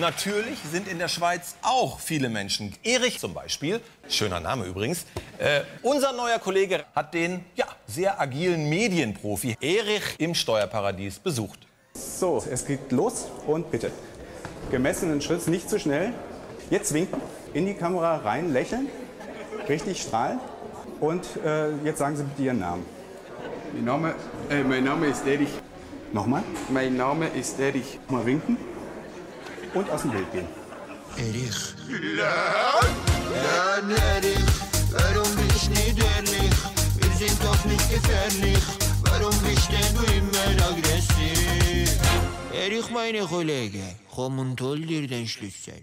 natürlich sind in der Schweiz auch viele Menschen. Erich zum Beispiel, schöner Name übrigens. Äh, unser neuer Kollege hat den ja, sehr agilen Medienprofi Erich im Steuerparadies besucht. So, es geht los und bitte. Gemessenen Schritt, nicht zu schnell. Jetzt winken, in die Kamera rein, lächeln, richtig strahlen. Und äh, jetzt sagen Sie bitte Ihren Namen. Mein Name, äh, mein Name ist Erich. Nochmal. Mein Name ist Erich. Mal winken und aus dem Bild gehen. Erich. Lan Erich, warum bist du nicht ehrlich? Wir sind doch nicht gefährlich. Warum bist denn du immer aggressiv? Erich, meine Kollege, komm und hol dir den Schlüssel.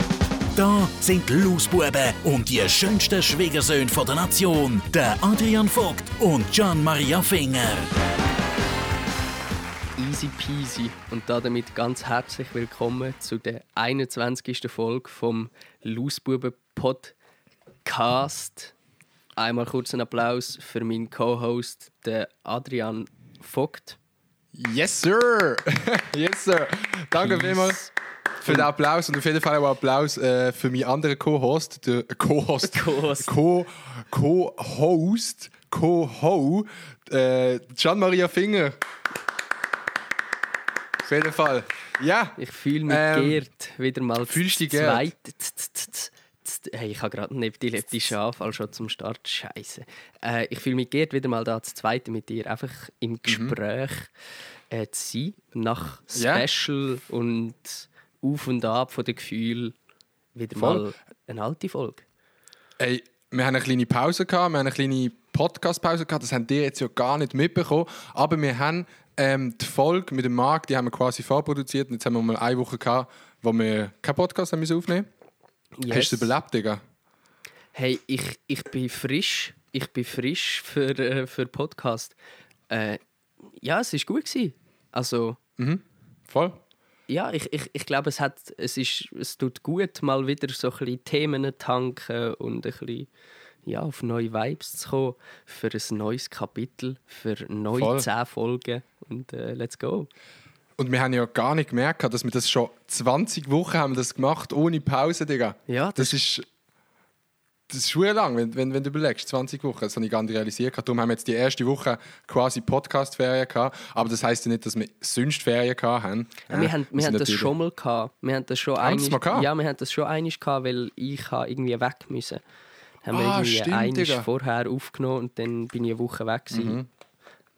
Da sind die Lausbuben und die schönsten Schwiegersöhne von der Nation, der Adrian Vogt und Gian Maria Finger. Easy peasy und damit ganz herzlich willkommen zu der 21. Folge vom Lausbuben Podcast. Einmal kurz einen Applaus für meinen Co-Host, den Adrian Vogt. Yes, sir! yes, sir! Danke Peace. vielmals für den Applaus und auf jeden Fall auch Applaus äh, für meinen anderen Co-Host, der Co-Host, Co-Host. Co- Co-Host, Co-Ho, äh, Gian-Maria Finger. Auf jeden Fall. Ja, Ich fühle mich Ähm, geehrt, wieder mal fühlst dich zweit. Hey, ich habe gerade einen epileptischen Anfall schon zum Start. Scheiße. Äh, ich fühle mich geehrt, wieder mal da zu zweit mit dir einfach im Gespräch äh, zu sein. Nach Mhm. Special und Auf und Ab von den Gefühlen wieder Voll. mal eine alte Folge. Ey, wir haben eine kleine Pause gehabt, wir haben eine kleine Podcast-Pause gehabt, das habt ihr jetzt ja gar nicht mitbekommen, aber wir haben ähm, die Folge mit dem Marc, die haben wir quasi vorproduziert und jetzt haben wir mal eine Woche gehabt, wo wir keinen Podcast haben müssen aufnehmen Yes. Hast du es überlebt, Digga? Hey, ich, ich bin frisch. Ich bin frisch für, äh, für Podcast. Äh, ja, es war gut. Gewesen. Also, Voll? Ja, ich, ich, ich glaube, es, hat, es, ist, es tut gut, mal wieder so ein bisschen Themen zu tanken und ein bisschen ja, auf neue Vibes zu kommen für ein neues Kapitel, für neue Voll. zehn Folgen. Und äh, let's go. Und wir haben ja gar nicht gemerkt, dass wir das schon 20 Wochen haben wir das gemacht, ohne Pause, Digga. Ja, Das ist... Das ist schon lang, wenn, wenn, wenn du überlegst, 20 Wochen. Das habe ich gar nicht realisiert. Darum haben wir jetzt die erste Woche quasi Podcast-Ferien gehabt. Aber das heisst ja nicht, dass wir sonst Ferien gehabt haben. Ja, wir haben, wir haben das schon mal gehabt. Wir haben das schon einig, mal gehabt? Ja, wir haben das schon einig gehabt, weil ich irgendwie weg müssen. Haben wir Ah, irgendwie stimmt, einig. Mhm. vorher aufgenommen und dann bin ich eine Woche weg gewesen.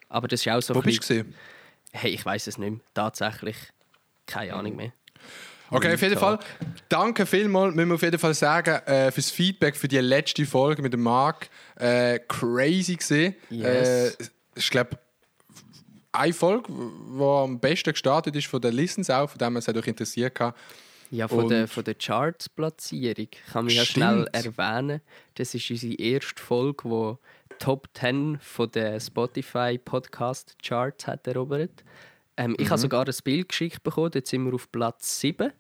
Aber das ist auch so Wo bist du? Hey, ich weiß es nicht mehr. Tatsächlich keine Ahnung mehr. Okay, auf jeden Fall. Danke vielmals, müssen wir auf jeden Fall sagen, äh, fürs Feedback für die letzte Folge mit dem Marc. Äh, crazy gesehen. Yes. Äh, ich glaube, eine Folge, die am besten gestartet ist von den Listens auch, von dem es euch interessiert hat. Ja, von Und- der, von der Charts-Platzierung kann ich ja schnell erwähnen. Das ist unsere erste Folge, die Top 10 von der Spotify Podcast Charts hat erobert. Ähm, Mhm. Ich habe sogar ein Bild geschickt bekommen, dort sind wir auf Platz 7.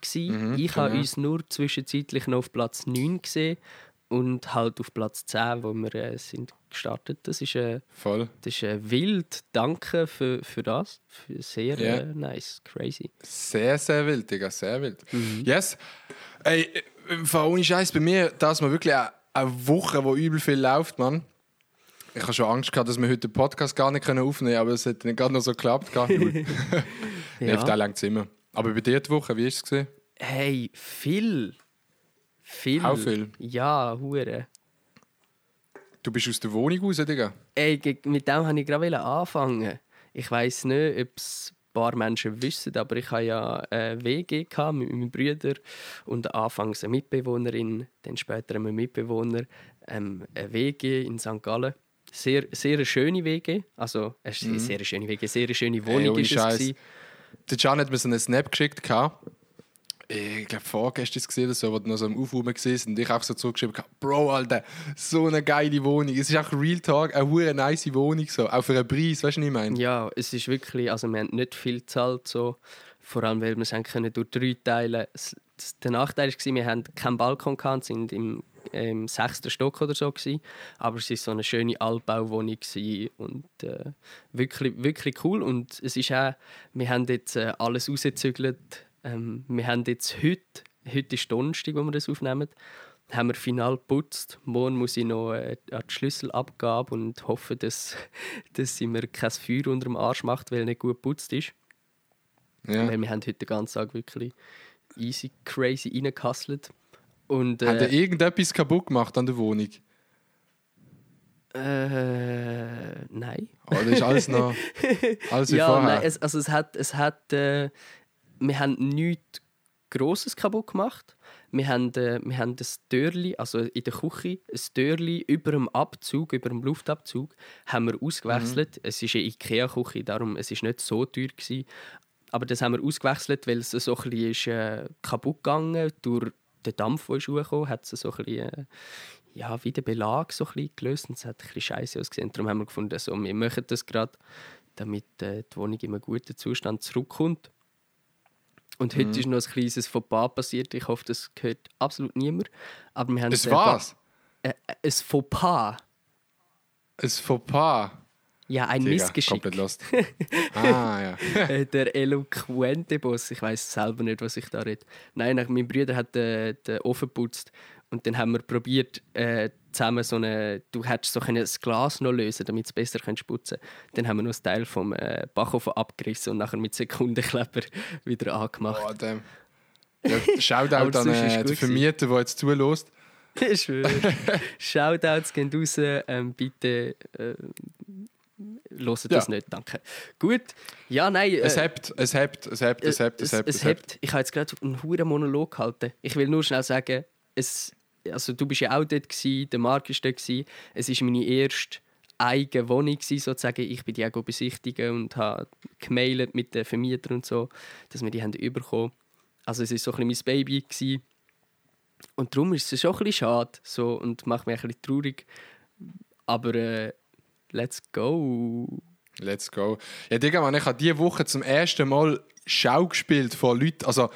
Gewesen. Mhm, ich habe genau. uns nur zwischenzeitlich noch auf Platz 9 gesehen und halt auf Platz 10, wo wir äh, sind gestartet. Das ist, äh, Voll. das ist äh, wild. Danke für, für das. Für sehr Ja. äh, nice, crazy. Sehr, sehr wild, Digga, sehr wild. Mhm. Yes. Ey, ohne Scheiß bei mir, dass man wirklich eine, eine Woche, wo übel viel läuft, Mann. Ich habe schon Angst gehabt, dass wir heute den Podcast gar nicht aufnehmen können, aber es hat nicht gerade noch so geklappt. gehabt. Null. ja. Auf Ja. den langt immer. Aber bei dir die Woche, wie war es? gewesen? Hey, viel. Viel. Auch viel? Ja, hure. Du bist aus der Wohnung raus, Digga. Ey, mit dem wollte ich gerade anfangen. Ich weiß nicht, ob es ein paar Menschen wissen, aber ich hatte ja eine WG gehabt mit meinen Brüdern und anfangs eine Mitbewohnerin, dann später einen Mitbewohner, ähm, eine WG in St. Gallen. Sehr, sehr eine schöne WG, also eine sehr, sehr schöne WG, sehr eine schöne Wohnung ohne ist es. Der Can hat mir so einen Snap geschickt. gehabt. Ich glaube, vorgestern gesehen oder so, wo du noch so am Aufräumen gesehen und ich auch so zurückgeschrieben habe, Bro, Alter, so eine geile Wohnung. Es ist auch Real Talk, eine hure nice Wohnung, so, auch für einen Preis, weißt du, was ich meine? Ja, es ist wirklich, also wir haben nicht viel gezahlt, so. vor allem weil wir es durch drei s- Der Nachteil war, wir hatten keinen Balkon, gehabt, sind im, im sechsten Stock oder so. Gewesen. Aber es war so eine schöne Altbauwohnung und äh, wirklich, wirklich cool. Und es ist auch, wir haben jetzt äh, alles rausgezügelt. Ähm, wir haben jetzt heute, heute ist Donnerstag, wo wir das aufnehmen, haben wir final geputzt. Morgen muss ich noch äh, an die Schlüsselabgabe und hoffe, dass, dass sie mir kein Feuer unter dem Arsch macht, weil nicht gut geputzt ist. Ja. Weil wir haben heute den ganzen Tag wirklich easy crazy reingehustelt. Und Hat er äh, irgendetwas kaputt gemacht an der Wohnung? äh, nein. Oder ist alles noch alles wie ja, vorher? nein, es, also es hat, es hat äh, wir haben nichts Grosses kaputt gemacht. Wir haben, äh, wir haben das Türli, also in der Küche, ein Türli über dem Abzug, über dem Luftabzug, haben wir ausgewechselt. Mhm. Es ist eine Ikea-Küche, darum es ist nicht so teuer gewesen. Aber das haben wir ausgewechselt, weil es so ein bisschen ist, äh, kaputt gegangen durch den Dampf, der hochgekommen, hat so ein bisschen, äh, ja, wie der Belag so ein bisschen gelöst und es hat ein bisschen scheiße ausgesehen. Darum haben wir gefunden, so, wir machen das gerade, damit äh, die Wohnung in einem guten Zustand zurückkommt. Und Mhm. heute ist noch ein kleines Fauxpas passiert. Ich hoffe, das gehört absolut niemand. Aber wir haben Es was? Äh, äh, ein Fauxpas. Ein Fauxpas. Ja, ein Digga, Missgeschick. Komplett lost. ah, ja. Äh, der eloquente Boss. Ich weiß selber nicht, was ich da rede. Nein, mein Bruder hat den, den Ofen geputzt und dann haben wir probiert, äh, zusammen so eine. Du hättest so das Glas noch lösen, damit es besser kannst putzen. Dann haben wir noch ein Teil vom äh, Backofen abgerissen und nachher mit Sekundenkleber wieder angemacht. Oh, damn. Ja, Shoutout an äh, den. Vermieter, der jetzt zulässt. Ich schwöre. Shoutouts gehen raus. Ähm, bitte äh, das Ja. nicht, danke. Gut. Ja, nein. Es äh, hebt, es hebt, es hebt, es hebt, es hebt, es hebt. Ich habe jetzt gerade einen hohen Monolog gehalten. Ich will nur schnell sagen, es, also du bist ja auch dort gewesen, der Marc war dort gewesen. Es ist meine erste eigene Wohnung gewesen, sozusagen. Ich bin die auch besichtigen und habe gemailt mit den Vermietern und so, dass wir die haben bekommen. Also es ist so ein bisschen mein Baby gewesen. Und darum ist es schon ein bisschen schade so, und macht mich ein bisschen traurig. Aber äh, let's go. Let's go. Ja, Digga, man, ich habe diese Woche zum ersten Mal Schau gespielt von Leuten. Also,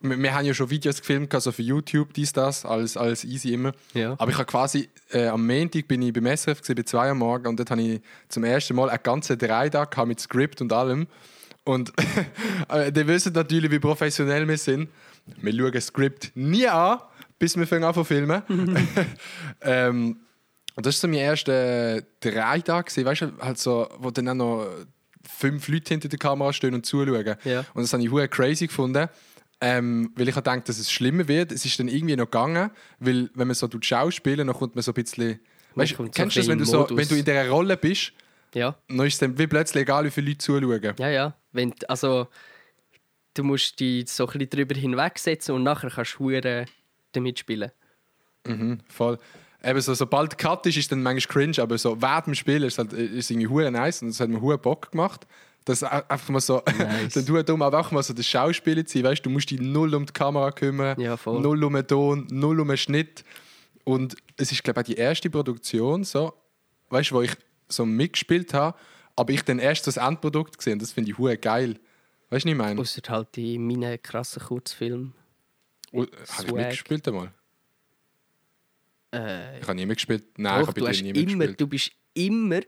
wir, wir haben ja schon Videos gefilmt, also für YouTube, dies, das, alles, alles easy immer. Ja. Aber ich habe quasi, äh, am Montag bin ich beim SRF, gewesen, bei 2 Uhr morgen, und dort habe ich zum ersten Mal einen ganzen Dreitag mit Skript und allem. Und äh, die wissen natürlich, wie professionell wir sind. Wir schauen das Skript nie an, bis wir fangen an zu filmen. ähm, und das war so mein erster Dreitag, weißt du, halt so, wo dann auch noch fünf Leute hinter der Kamera stehen und zuschauen. Ja. Und das habe ich crazy gefunden. Ähm, weil ich habe gedacht, dass es schlimmer wird. Es ist dann irgendwie noch gegangen, weil wenn man so tut schauspielen, dann kommt man so ein bisschen. Weißt, kommt so kennst du das, wenn du, so, in wenn du in dieser Rolle bist, Ja. dann ist es dann wie plötzlich egal, wie viele Leute zuschauen. Ja, ja. Wenn, also, du musst dich so ein bisschen darüber hinwegsetzen und nachher kannst du damit spielen. Voll. Eben so, sobald Cut ist, ist es dann manchmal cringe, aber so während dem Spiel ist es halt, ist irgendwie hure nice und es hat mir hure Bock gemacht. Das einfach mal so, Nice. dann dumm, aber auch mal so das Schauspiel zu sein, weißt du, musst dich null um die Kamera kümmern, Ja, null um den Ton, null um den Schnitt. Und es ist, glaube ich, auch die erste Produktion, so, weißt du, wo ich so mitgespielt habe, aber ich dann erst das Endprodukt gesehen das finde ich hure geil. Weißt du, was ich meine? Außer halt in meinen krassen Kurzfilmen. Oh, Habe ich mitgespielt einmal? Äh, Ich habe nie mitgespielt. Nein, ich Doch, habe hast dir nie immer, mitgespielt. du bist immer,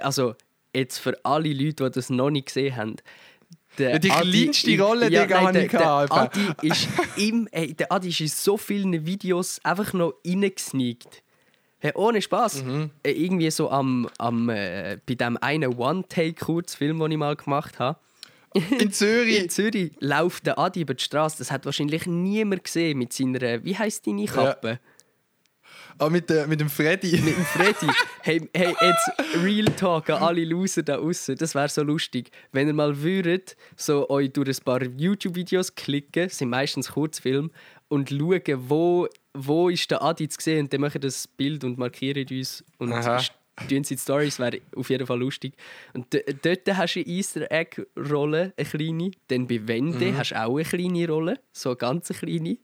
also jetzt für alle Leute, die das noch nicht gesehen haben, der Ja, die kleinste Rolle, Digga, nein, habe der, ich der Adi ist im, ey, der Adi ist in so vielen Videos einfach noch reingesneakt. Hey, ohne Spaß. Mhm. Äh, irgendwie so am, am äh, bei dem einen One-Take-Kurzfilm, den ich mal gemacht habe. In Zürich. In Zürich läuft der Adi über die Straße. Das hat wahrscheinlich niemand gesehen mit seiner, wie heißt deine Kappe? Ah, mit, äh, mit dem Freddy. Mit dem Freddy. hey, hey, jetzt Real Talk an alle Loser da außen. Das wäre so lustig. Wenn ihr mal würdet, so euch durch ein paar YouTube-Videos klicken, sind meistens Kurzfilme, und schauen, wo, wo ist der Adi zu sehen. Und dann machen das Bild und markieren uns. Und Aha. tun sie die Stories, wäre auf jeden Fall lustig. Und dort hast du eine Easter Egg-Rolle, eine kleine. Dann bei Wende Mhm. hast du auch eine kleine Rolle, so eine ganz kleine.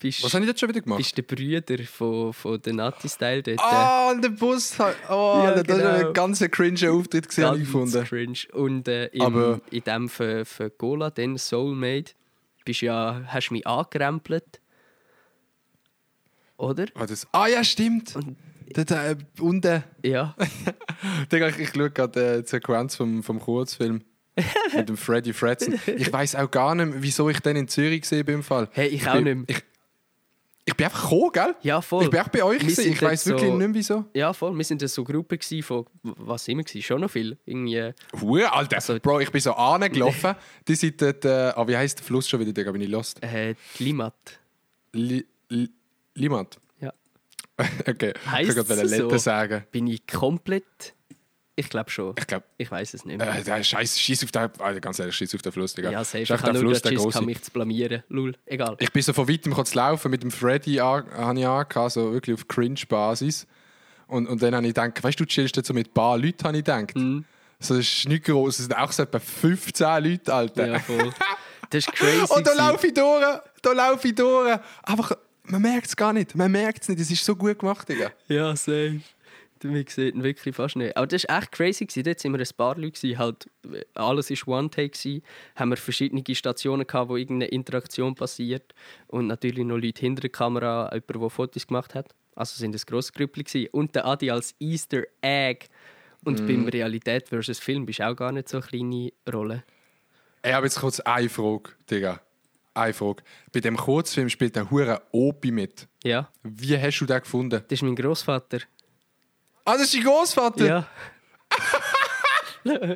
Bist, Was habe ich jetzt schon wieder gemacht? bist der Brüder von, von der Nati-Style dort. Ah, und der Bus. hat- Oh, Ja, das war genau. ein ganz cringe Auftritt, gewesen, habe ich Ganz gefunden. cringe. Und äh, im, Aber- in dem für, für Gola, den Soulmate, bist ja, hast du mich angerempelt. Oder? Ah, das, ah ja, stimmt. Dort, äh, unten. Ja. Digga, ich, ich schaue gerade äh, die Sequenz vom, vom Kurzfilm. mit dem Freddy Fredson. Ich weiß auch gar nicht, wieso ich den in Zürich gesehen bin im Fall. Hey, ich auch bin, nicht mehr. Ich, ich bin einfach gekommen, gell? Ja, voll. Ich bin auch bei euch. Wir gewesen. Ich weiß dort wirklich so- nicht mehr, wieso. Ja, voll. Wir sind so Gruppe von, was sind wir gewesen? Schon noch viel. Irgendwie, Hure, Alter. Also- Bro, ich bin so angelaufen. die sind dort, äh, ah, wie heisst der Fluss schon wieder, Digga? Bin ich lost? äh, Limat. Li, li, Limat. Ja. okay, Heisst ich Letter so? sagen. Bin ich komplett... Ich glaube schon. Ich glaube, Ich weiß es nicht mehr. äh, Scheiß, schieß auf den, Alter, ganz ehrlich, schieß auf den Fluss, Digga. ja, safe. Ich habe nur der Schiss, kann mich zu blamieren. Lul. Egal. Ich bin so von weitem kurz laufen mit dem Freddy an, habe ich angehabt, so wirklich auf Cringe-Basis. Und, und dann habe ich gedacht, weißt du, du chillst jetzt so mit ein paar Leuten, habe ich gedacht. Mhm. So, das ist nicht groß, es sind auch so etwa 15 Leute, Alter. Ja, voll. Das ist crazy. und da laufe ich durch, da laufe ich durch. Einfach, man merkt es gar nicht, man merkt es nicht, es ist so gut gemacht, Digga. Ja, safe. Wir sehen ihn wirklich fast nicht. Aber das war echt crazy. Gewesen. Dort waren wir ein paar Leute. Gewesen. Halt, alles war One-Take. gewesen. Haben wir verschiedene Stationen, gehabt, wo irgendeine Interaktion passiert. Und natürlich noch Leute hinter der Kamera, jemand, der Fotos gemacht hat. Also sind es grosses Grüppli. Und der Adi als Easter Egg. Und beim Realität versus Film bist du auch gar nicht so eine kleine Rolle. Ich habe jetzt kurz eine Frage, Digga. Eine Frage. Bei dem Kurzfilm spielt der Hure Opi mit. Ja, Wie hast du den gefunden? das ist mein Großvater. Ah, das ist dein Großvater? Ja. Lol,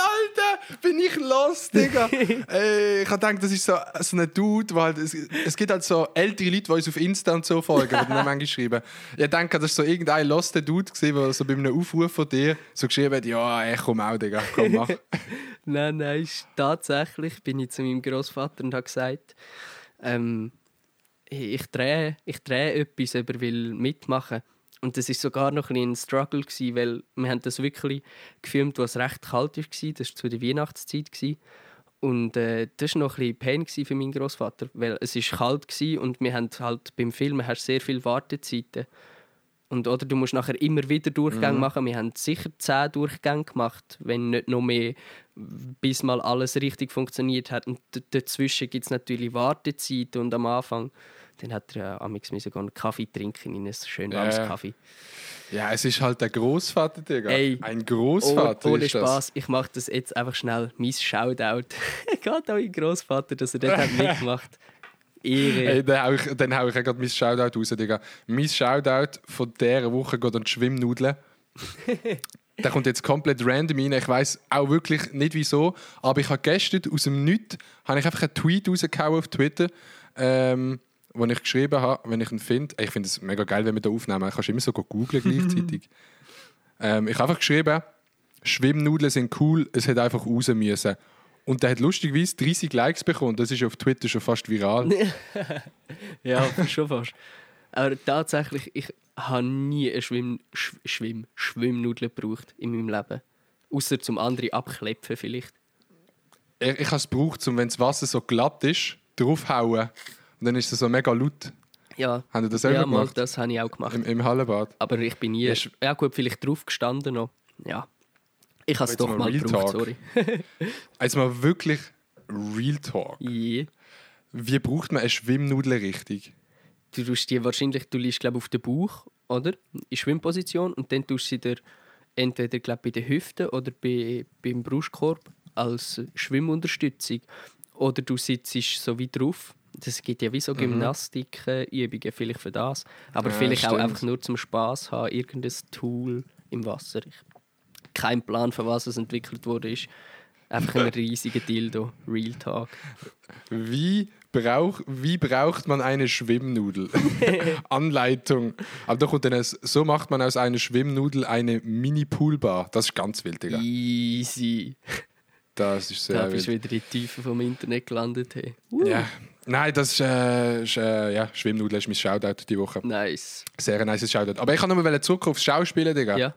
Alter, bin ich los, Digga. Ey, ich habe gedacht, das ist so, so ein Dude, weil halt, es, es gibt halt so ältere Leute, die uns auf Insta und so folgen, die dann manchmal schreiben. Ich denke, das ist so irgendein loster Dude gewesen, der so bei einem Aufruf von dir so geschrieben hat, ja, ey, komm auch, Digga, komm, mach. Nein, nein, tatsächlich bin ich zu meinem Großvater und habe gesagt, ähm, ich drehe, ich drehe etwas, aber will mitmachen. Und das ist sogar noch ein, ein Struggle gewesen, weil wir haben das wirklich gefilmt, was recht kalt war. Das war zu der Weihnachtszeit gewesen. Und äh, das war noch ein bisschen Pain für meinen Großvater, weil es ist kalt war und wir haben halt beim Filmen hast sehr viel Wartezeiten. Und oder du musst nachher immer wieder Durchgänge machen. Wir haben sicher zehn Durchgänge gemacht, wenn nicht noch mehr, bis mal alles richtig funktioniert hat. Und dazwischen gibt es natürlich Wartezeiten und am Anfang dann hat er äh, amigs müssen einen Kaffee trinken in ein schön warmes Ja. Kaffee. Ja, es ist halt der Großvater, Digga. Ey, Ein Oh, Großvater ohne ist das. Spaß, ich mache das jetzt einfach schnell. Mein Shoutout geht an meinen Großvater, dass er dort hat mitgemacht Ehre. Hey, dann hau ich, dann hau ich auch gerade mein Shoutout raus, Digga. Mein Shoutout von dieser Woche geht an die Schwimmnudeln. Der kommt jetzt komplett random rein. Ich weiß auch wirklich nicht wieso. Aber ich habe gestern aus dem Nichts habe ich einfach einen Tweet rausgehauen auf Twitter, ähm, wo ich geschrieben habe, wenn ich ihn finde. Ich finde es mega geil, wenn wir da aufnehmen. Kannst du immer so googeln gleichzeitig. ähm, ich habe einfach geschrieben, Schwimmnudeln sind cool, es hätte einfach raus müssen. Und der hat lustigerweise 30 Likes bekommen. Das ist auf Twitter schon fast viral. Ja, schon fast. Aber tatsächlich, ich habe nie eine Schwimm, Sch Schwimm, Schwimmnudel gebraucht in meinem Leben. Außer zum anderen abklepfen vielleicht. Ich, ich habe es gebraucht, um, wenn das Wasser so glatt ist, draufhauen. Und dann ist es so mega laut. Ja, Haben ihr das selber ja mal, gemacht? das habe ich auch gemacht. Im, Im Hallenbad. Aber ich bin nie... Ja, gut, vielleicht drauf gestanden noch. Ja. Ich habe es jetzt doch mal gebraucht, sorry. Also mal wirklich Real Talk. Je. Wie braucht man eine Schwimmnudel richtig? Du tust die wahrscheinlich, du liegst glaube auf den Bauch, oder? In Schwimmposition und dann tust du sie dir entweder glaub, bei den Hüften oder bei, beim Brustkorb als Schwimmunterstützung. Oder du sitzt so wie drauf. Das gibt ja wie so Gymnastikübungen, vielleicht für das. Aber Mhm. Ja, vielleicht auch stimmt. einfach nur zum Spaß haben, irgendein Tool im Wasser. Ich kein Plan, für was es entwickelt wurde. Ist einfach ein riesiger Dildo. Real Talk. Wie, brauch, wie braucht man eine Schwimmnudel? Anleitung. Aber da kommt dann ein, so macht man aus einer Schwimmnudel eine Mini-Poolbar. Das ist ganz wild, Digga. Easy. Das ist Da sehr bist du wild. wieder in die Tiefe vom Internet gelandet. Hey. Ja. Nein, das ist, äh, ist äh, ja, Schwimmnudeln ist mein Shoutout die Woche. Nice. Sehr nice Shoutout. Aber ich kann nochmal zurück aufs Schauspielen, Digga. Ja.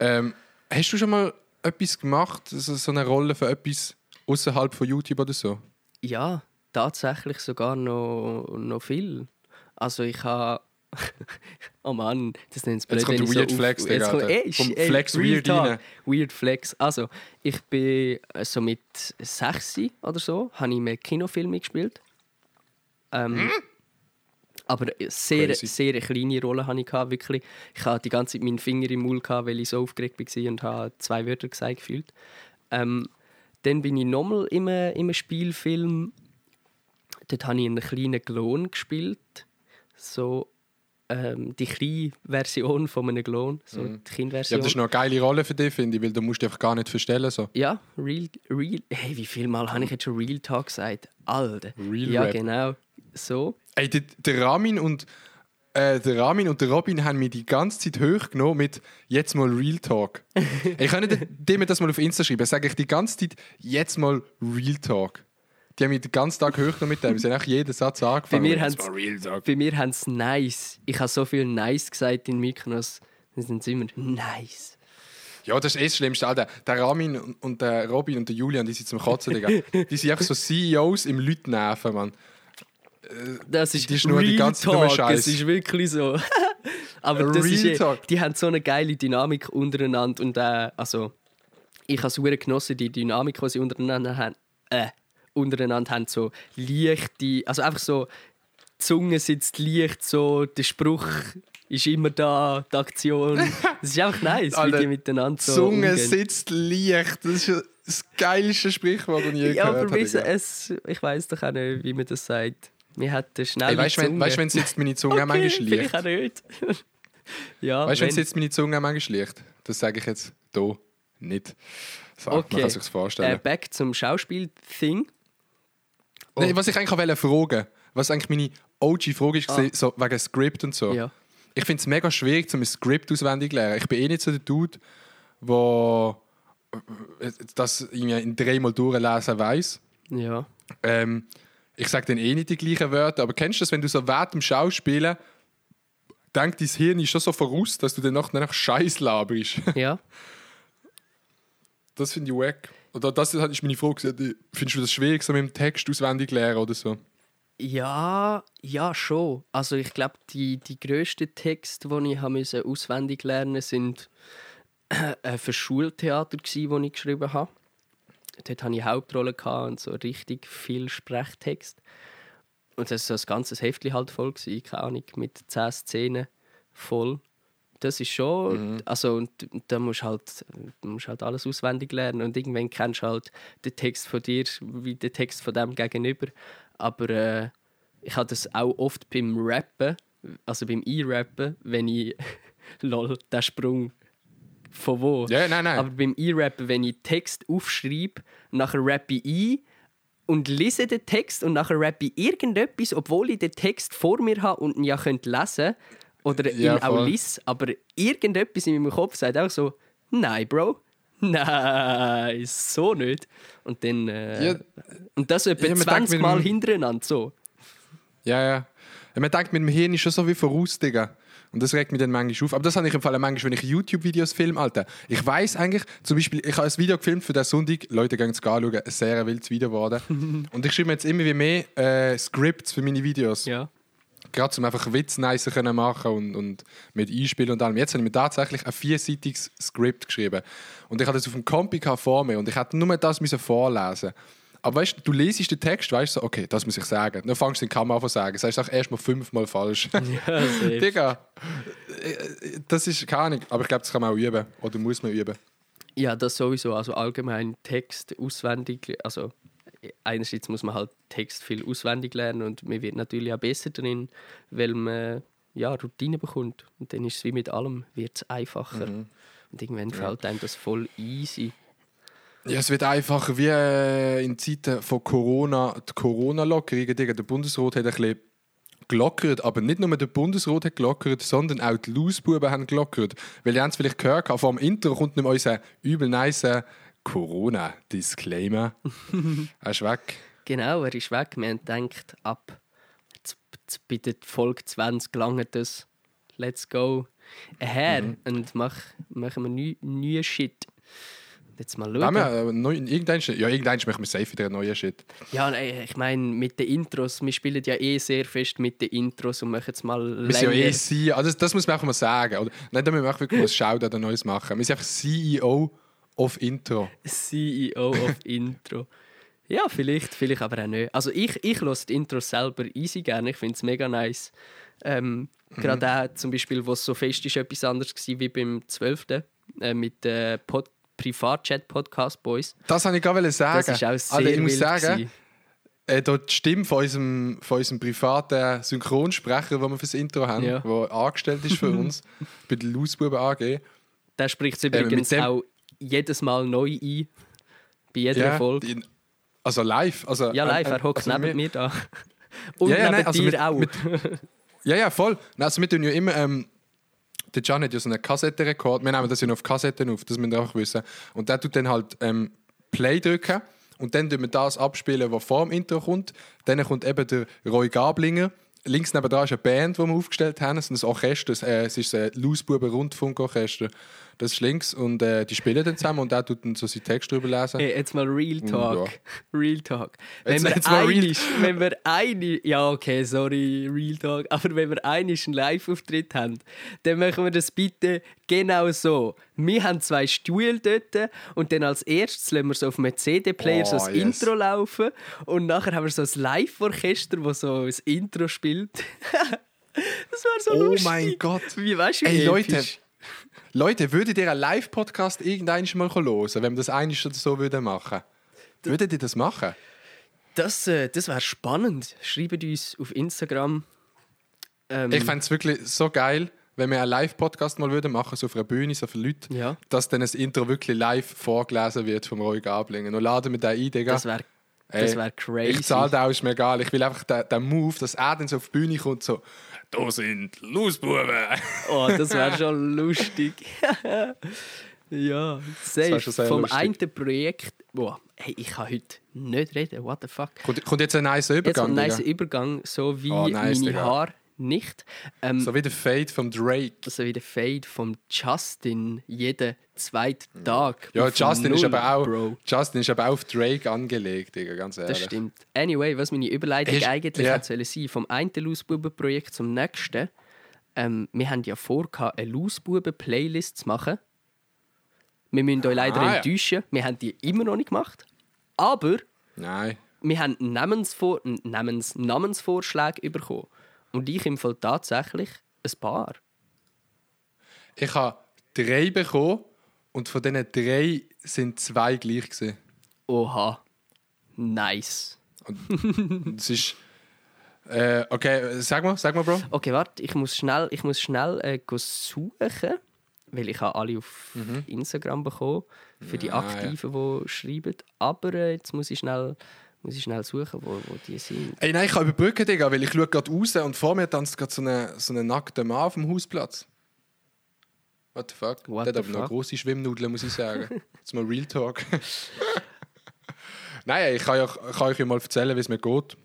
Ähm, hast du schon mal etwas gemacht, so, so eine Rolle für etwas außerhalb von YouTube oder so? Ja, tatsächlich sogar noch, noch viel. Also ich habe... oh Mann, das nennt es Jetzt kommt der Weird Flex, Digga, Jetzt kommt, ey, Vom ey, Flex Weird rein. Weird Flex. Also, ich bin so mit 6 oder so, habe ich mehr Kinofilme gespielt. Ähm, Aber eine sehr, Crazy. sehr eine kleine Rolle hatte ich, gehabt, wirklich. Ich hatte die ganze Zeit meinen Finger im Mund, gehabt, weil ich so aufgeregt war und habe zwei Wörter gesagt gefühlt. Ähm, dann bin ich nochmal in einem, in einem Spielfilm. Dort habe ich einen kleinen Klon gespielt. So ähm, die kleine Version von einem Klon. So die Ja, Kindversion. das ist noch eine geile Rolle für dich, finde ich, weil du musst dich einfach gar nicht verstellen. So. Ja, Real, Real. Hey, wie viel Mal habe ich jetzt schon Real Talk gesagt? Alter. Real ja, Rap. genau. So. Ey, der, der Ramin und äh, der Ramin und der Robin haben mich die ganze Zeit hochgenommen mit jetzt mal Real Talk. ich kann nicht dem das mal auf Insta schreiben, sage ich die ganze Zeit jetzt mal Real Talk. Die haben mich den ganzen Tag hochgenommen mit dem. Sie haben auch jeden Satz angefangen. Bei mir mit, haben's- «Jetzt mal Real Talk. Bei mir haben sie nice. Ich habe so viel nice gesagt in Mykonos. Dann sind sie immer nice. Ja, das ist eh das Schlimmste. Alter. Der Ramin und, der Robin und der Julian, die sind zum Kotzen, Digga. Die sind einfach so CEOs im Leuten nerven, Mann. Das ist, Die ist nur die ganze dumme Talk. Scheiß. Es ist wirklich so. Aber das Real ist, eh- Talk. die haben so eine geile Dynamik untereinander. Und äh, also, ich habe es genossen, die Dynamik, die sie untereinander haben. Äh, untereinander haben. So leichte, also einfach so, die Zunge sitzt leicht, so, der Spruch ist immer da, die Aktion. Es ist einfach nice, Alter, wie die miteinander so Zunge umgehen. sitzt leicht. Das ist ja das geilste Sprichwort, das ich je Ja, gehört aber habe. Digga. es, ich weiß doch auch nicht, wie man das sagt. Wir hätten schnell Ey, weißt du, wenn, weißt, wenn sitzt meine Zunge okay, manchmal leicht? vielleicht auch nicht. ja, Weißt du, wenn sitzt meine Zunge manchmal leicht? Das sage ich jetzt hier nicht. So, Man Okay. kann sich vorstellen. äh, back zum Schauspiel-Thing. Nee, was ich eigentlich auch wollte fragen, was eigentlich meine OG-Frage ist, Ah. so wegen Script und so. Ja. Ich finde es mega schwierig, um ein Script auswendig zu lernen. Ich bin eh nicht so der Dude, der das irgendwie in dreimal durchlesen weiß. Ja. Ähm, ich sage dann eh nicht die gleichen Wörter, aber kennst du das, wenn du so während dem Schauspielen denkt dein Hirn ist schon so voraus, dass du dann nachher nach Scheiß laberst. Ja. Das finde ich wack. Oder das ist meine Frage. Findest du das schwierig, so mit dem Text auswendig lernen oder so? Ja, ja, schon. Also ich glaube, die, die grössten Texte, die ich habe auswendig lernen sind äh, für Schultheater, wo ich geschrieben habe. Dort hatte ich Hauptrollen und so richtig viel Sprechtext. Und das war so ein ganzes Heftchen halt voll, keine Ahnung, mit zehn Szenen voll. Das ist schon, also und, und da musst du halt, musst halt alles auswendig lernen und irgendwann kennst du halt den Text von dir wie den Text von dem gegenüber. Aber äh, ich habe das auch oft beim Rappen, also beim E-Rappen, wenn ich lol, der Sprung von wo. Ja, nein, nein. Aber beim E-Rappen, wenn ich Text aufschreibe, nachher rappe ich ein und lese den Text und nachher rappe ich irgendetwas, obwohl ich den Text vor mir habe und ihn ja könnte lesen oder Ja, auch lese, aber irgendetwas in meinem Kopf sagt auch so, nein, Bro, nein, so nicht. Und dann, äh, Ja. und das etwa Ja, man 20 denkt, Mal dem- hintereinander so. Ja, ja. Man denkt, mit dem Hirn ist schon so wie voraus, Digga. Und das regt mich dann manchmal auf. Aber das habe ich im Fall manchmal, wenn ich YouTube-Videos filme, Alter. Ich weiß eigentlich, zum Beispiel, ich habe ein Video gefilmt für den Sonntag, Leute gehen es anschauen, ein sehr wildes Video geworden. Und ich schreibe mir jetzt immer wie mehr äh, Scripts für meine Videos. Ja. Gerade um einfach Witz nicer können machen und, und mit Einspielen und allem. Jetzt habe ich mir tatsächlich ein vierseitiges Skript geschrieben. Und ich hatte das auf dem Kompi vor mir und ich hätte nur das müssen vorlesen aber weißt du, du lesest den Text, weißt du, so, okay, das muss ich sagen. Dann fängst du den Kamera an zu sagen. Das heißt auch erst mal fünfmal falsch. Ja. Digga, äh, das ist keine Ahnung. Aber ich glaube, das kann man auch üben. Oder muss man üben. Ja, das sowieso. Also allgemein Text auswendig. Also einerseits muss man halt Text viel auswendig lernen und man wird natürlich auch besser drin, weil man ja, Routine bekommt. Und dann ist es wie mit allem, wird es einfacher. Und irgendwann fällt einem das voll easy. Ja, es wird einfacher wie äh, in Zeiten von Corona, die Corona-Lockerungen. Digga, Der Bundesrat hat ein bisschen gelockert, aber nicht nur der Bundesrat hat gelockert, sondern auch die Lausbuben haben gelockert. Weil ihr habt es vielleicht gehört, vor dem Intro kommt nicht mehr unser übel nice Corona-Disclaimer. er ist weg. Genau, er ist weg. Wir haben gedacht, ab bei der Folge 20 langt das. Let's go her Mhm. und mach, machen wir neuen neuen Shit. Jetzt mal schauen. wir, äh, neu, irgendwann, ja, irgendwann machen wir safe wieder einen neuen Shit. Ja, nein, ich meine, mit den Intros, wir spielen ja eh sehr fest mit den Intros und machen jetzt mal Wir sind ja eh CEO, also das, das muss man auch mal sagen. Oder? Nein, da müssen wir auch wirklich mal ein Shoutout oder Neues machen. Wir sind einfach CEO of Intro. CEO of Intro. Ja, vielleicht, vielleicht aber auch nicht. Also ich, ich höre die Intros selber easy gerne, ich finde es mega nice. Ähm, Mhm. Gerade auch zum Beispiel, wo es so fest ist, etwas anderes war wie beim 12. Äh, mit der Pod Privatchat-Podcast Boys. Das wollte ich gerade sagen. Das ist auch sehr Alter, ich muss sagen, äh, da die Stimme von unserem, von unserem privaten Synchronsprecher, den wir fürs Intro haben, Ja. der angestellt ist für uns, bei der Lausbuben AG. Der spricht mit übrigens dem- auch jedes Mal neu ein. Bei jeder Ja, Folge. die- also live. Also, Ja, live, äh, er hockt also neben wir- mir da. Und Ja, ja, neben nein, also dir mit- auch. mit- Ja, ja, voll. Also wir tun ja immer, ähm, der Can hat ja so einen Kassettenrekord. Wir nehmen das ja noch auf Kassetten auf, das müsst ihr einfach wissen. Und der tut dann halt ähm, Play drücken und dann tun wir das abspielen, was vor dem Intro kommt. Dann kommt eben der Roy Gablinger. Links nebenan ist eine Band, die wir aufgestellt haben. Es ist ein Orchester, es, äh, ist ein Lausbuben Rundfunkorchester. Das ist links und äh, die spielen dann zusammen und der tut dann so seinen Text drüber lesen. Hey, jetzt mal Real Talk. Ja. Real Talk. Wenn Jetzt- wir jetzt einig, wenn wir einig, ja okay, sorry, Real Talk, aber wenn wir einig einen Live-Auftritt haben, dann machen wir das bitte genau so. Wir haben zwei Stühle dort und dann als erstes lassen wir so auf einem CD-Player so Oh, das yes. Intro laufen und nachher haben wir so ein Live-Orchester, das so das Intro spielt. das wäre so Oh lustig. mein Gott. Wie weißt du, wie Ey, episch? Leute, würdet ihr einen Live-Podcast irgendwann mal hören, wenn wir das oder so würden machen? Würdet ihr das machen? Das, äh, das wäre spannend. Schreibt uns auf Instagram. Ähm, Ich fände es wirklich so geil, wenn wir einen Live-Podcast mal würden machen, so auf einer Bühne, so viele Leute, Ja. dass dann das Intro wirklich live vorgelesen wird vom Roy Gablinger. Und laden wir den ein, Digga. das wäre Ey, das wär crazy. Ich zahle auch, ist mir egal. Ich will einfach den, den Move, dass er dann so auf die Bühne kommt, so «Da sind Lausbuben!» Oh, das wäre schon lustig. ja, safe. Vom lustig. einen Projekt. Boah, hey, ich kann heute nicht reden. What the fuck? kommt, kommt jetzt ein nice Jetzt Übergang, ein nice. Übergang, so wie Oh, nice, meine. Haare nicht. Ähm, So wie der Fade vom Drake. so wie der Fade vom Justin jeden zweiten Tag. Ja, Justin ist, Null, aber auch, Bro. Justin ist aber auch auf Drake angelegt, Digga, ganz ehrlich. Das stimmt. Anyway, was meine Überleitung Ist- eigentlich hätte sollen sein, vom einen Lausbuben-Projekt zum nächsten. Ähm, wir haben ja vor, eine Lausbuben-Playlist zu machen. Wir müssen euch leider Ah, ja. enttäuschen, wir haben die immer noch nicht gemacht. Aber Nein. wir haben Namensvor Namens Namensvorschlag bekommen. Und ich im Fall tatsächlich ein paar. Ich habe drei bekommen und von diesen drei sind zwei gleich gewesen. Oha. Nice. Das ist. Äh, okay, sag mal, sag mal, Bro. Okay, warte, ich muss schnell, ich muss schnell äh, suchen, weil ich habe alle auf Instagram bekommen für die Mhm. Ah, Aktiven, die schreiben. Aber äh, jetzt muss ich schnell, muss ich schnell suchen, wo, wo die sind. Ey, nein, ich kann überbrücken, Digga, weil ich schaue gerade raus und vor mir tanzt gerade so einen so eine nackter Mann auf dem Hausplatz. What the fuck? What Der hat aber noch grosse Schwimmnudeln, muss ich sagen. Jetzt mal Real Talk. nein, ich kann, ja, kann euch ja mal erzählen, wie es mir geht.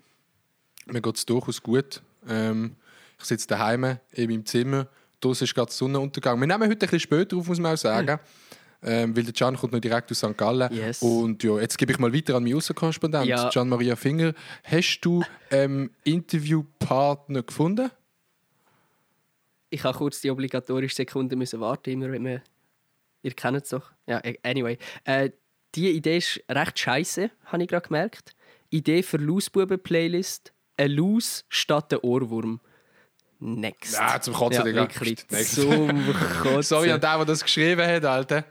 Mir geht es durchaus gut. Ähm, ich sitze daheim in meinem Zimmer. Draußen ist gerade Sonnenuntergang. Wir nehmen heute ein bisschen später auf, muss man auch sagen. Ähm, weil der Can kommt noch direkt aus St. Gallen. Yes. Und ja, jetzt gebe ich mal weiter an meinen Außenkorrespondent, Ja. Gian Maria Finger. Hast du ähm, Interviewpartner gefunden? Ich habe kurz die obligatorische Sekunde müssen warten, immer wenn man... Ihr kennt es doch. Ja, äh, anyway. Äh, die Idee ist recht scheiße, habe ich gerade gemerkt. Idee für Lausbuben-Playlist. Ein Laus statt ein Ohrwurm. Next. Ja, zum Kotzen, ja, Digga. Zum Kotzen. Sorry an den, der das geschrieben hat, Alter.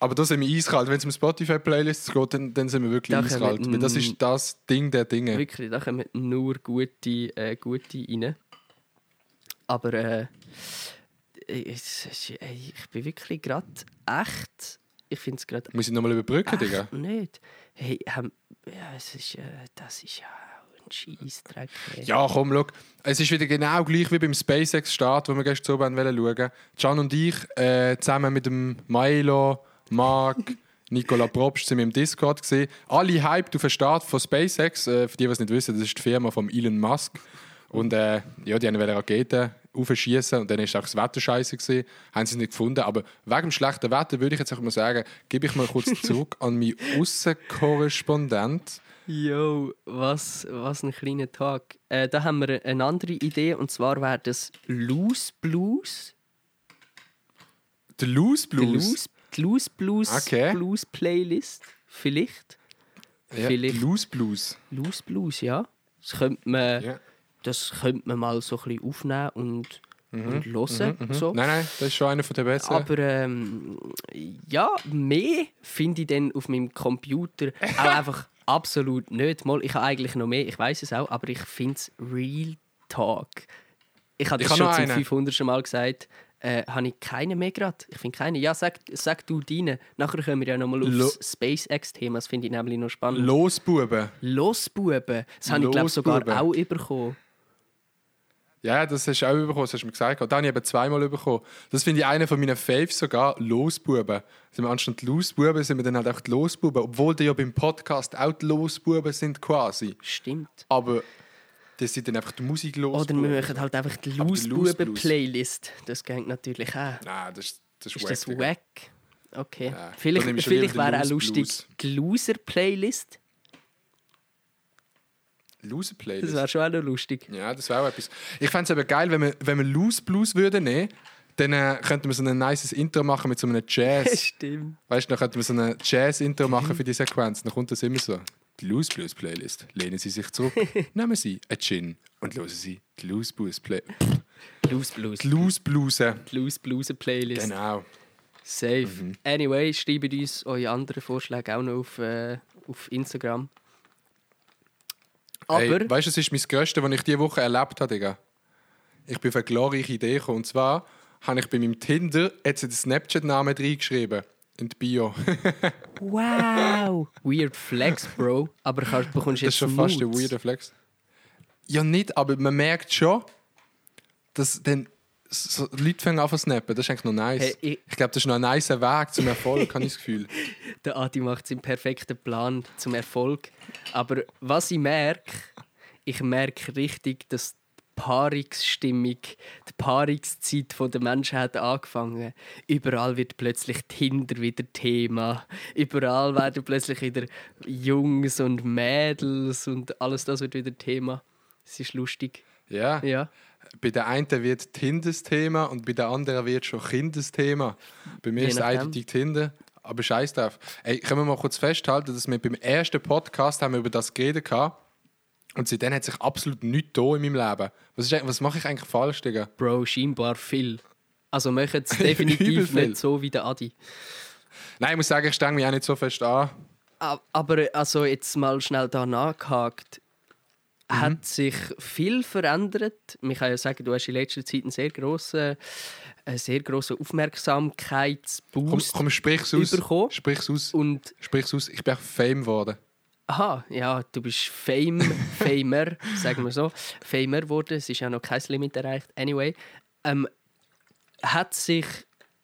Aber da sind wir eiskalt. Wenn es um Spotify-Playlists geht, dann, dann sind wir wirklich Da eiskalt. Weil das ist das Ding der Dinge. Wirklich, da kommen nur gute, äh, gute rein. Aber äh, ey, ich bin wirklich gerade echt. Ich finde es gerade Muss ich nochmal überbrücken, Digga? nicht. Hey, ähm, ja, es ist, äh, das ist ja auch ein Scheissdreck. Ja, komm, schau. Es ist wieder genau gleich wie beim SpaceX-Start, wo wir gestern oben schauen wollten. Can und ich äh, zusammen mit dem Milo, Marc, Nicola Probst sind wir im Discord gesehen. Alle hyped auf den Start von SpaceX. Äh, für die, die es nicht wissen, das ist die Firma von Elon Musk. Und äh, ja, die haben Raketen aufschießen und dann ist auch das Wetter scheiße gesehen, haben sie es nicht gefunden. Aber wegen dem schlechten Wetter würde ich jetzt auch mal sagen, gebe ich mal kurz zurück an meinen Aussenkorrespondent. Yo, was, was ein kleiner Tag. Äh, da haben wir eine andere Idee und zwar wäre das Loose Blues. Der Loose Blues. Loose, die Loose Blues Okay. Blues Playlist. Vielleicht. Ja, vielleicht. Loose Blues. Loose Blues, ja. Das könnte man, Ja. das könnte man mal so ein bisschen aufnehmen und, und hören. So. Mhm, Nein, nein, das ist schon einer von den besseren. Aber ähm, ja, mehr finde ich dann auf meinem Computer auch einfach absolut nicht. Mal, ich habe eigentlich noch mehr, ich weiß es auch, aber ich finde es Real Talk. Ich habe Ich das habe schon zum einen. 500. Mal gesagt. Äh, habe ich keine mehr gerade? Ich finde keine. Ja, sag, sag du deine. Nachher kommen wir ja nochmal aufs Lo- SpaceX-Thema. Das finde ich nämlich noch spannend. Los, Buben. Los, Buben. Das habe ich, glaube sogar auch bekommen. Ja, das hast du auch bekommen, das hast du mir gesagt. Das habe ich eben zweimal bekommen. Das finde ich einer von meinen Faves sogar, Losbuben. Sind wir anstatt Losbuben, sind wir dann halt auch die Losbuben. Obwohl die ja beim Podcast auch die Losbuben sind quasi. Stimmt. Aber das sind dann einfach die Musik los. Oder wir machen halt einfach die. Losbuben-Playlist. Das geht natürlich auch. Nein, das ist, das ist, Ist das Digga. wack? Okay. Ja, Vielleicht, vielleicht wäre auch lustig Blues. die Loser-Playlist. Loser Das wäre schon auch noch lustig. Ja, das wäre auch etwas. Ich fände es aber geil, wenn wir, wenn wir Loose Blues würden nehmen, dann äh, könnten wir so ein nices Intro machen mit so einem Jazz. Stimmt. Weißt du, dann könnten wir so ein Jazz-Intro machen für die Sequenz. Dann kommt das immer so. Die Loose Blues Playlist. Lehnen Sie sich zurück, nehmen Sie ein Gin und hören Sie die Loose Blues Play. Loose Blues. Blues. Die Loose Blues Playlist. Genau. Safe. Mhm. Anyway, schreibt uns eure anderen Vorschläge auch noch auf, äh, auf Instagram. Aber Hey, weißt du, das ist mein Größte, was ich diese Woche erlebt habe, Digga. Ich bin auf eine glorreiche Idee gekommen. Und zwar habe ich bei meinem Tinder jetzt den Snapchat-Namen reingeschrieben. In die Bio. wow! Weird Flex, Bro. Aber kannst, bekommst du Das jetzt ist schon fast ein weirder Flex. Ja, nicht, aber man merkt schon, dass dann so Leute fangen an zu snappen. Das ist eigentlich noch nice. Hey, ich- ich glaube, das ist noch ein nicer Weg zum Erfolg, habe ich das Gefühl. Der Adi macht seinen perfekten Plan zum Erfolg. Aber was ich merke, ich merke richtig, dass Paarungsstimmung, die Paarungszeit der Menschen hat angefangen. Überall wird plötzlich Tinder wieder Thema. Überall werden plötzlich wieder Jungs und Mädels und alles das wird wieder Thema. Es ist lustig. Ja. Ja. Bei der einen wird Tinder das Thema und bei der anderen wird schon Kind das Thema. Bei mir Je ist es eindeutig Tinder. Aber scheiß drauf. Ey, können wir mal kurz festhalten, dass wir beim ersten Podcast haben wir über das geredet gehabt. Und seitdem hat sich absolut nichts da in meinem Leben. Was, ist, was mache ich eigentlich falsch, Digga? Bro, scheinbar viel. Also machen es definitiv nicht so wie der Adi. Nein, ich muss sagen, ich stelle mich auch nicht so fest an. Aber also jetzt mal schnell da nachgehakt. Mhm. Hat sich viel verändert? Ich kann ja sagen, du hast in letzter Zeit einen sehr grossen, einen sehr grossen Komm, Aufmerksamkeitsboost komm sprich's aus. bekommen. Sprich's aus. Und Sprich's aus. Ich bin auch Fame geworden. Aha, ja, du bist Fame, Famer, sagen wir so, Famer geworden. Es ist ja noch kein Limit erreicht. Anyway, ähm, hat sich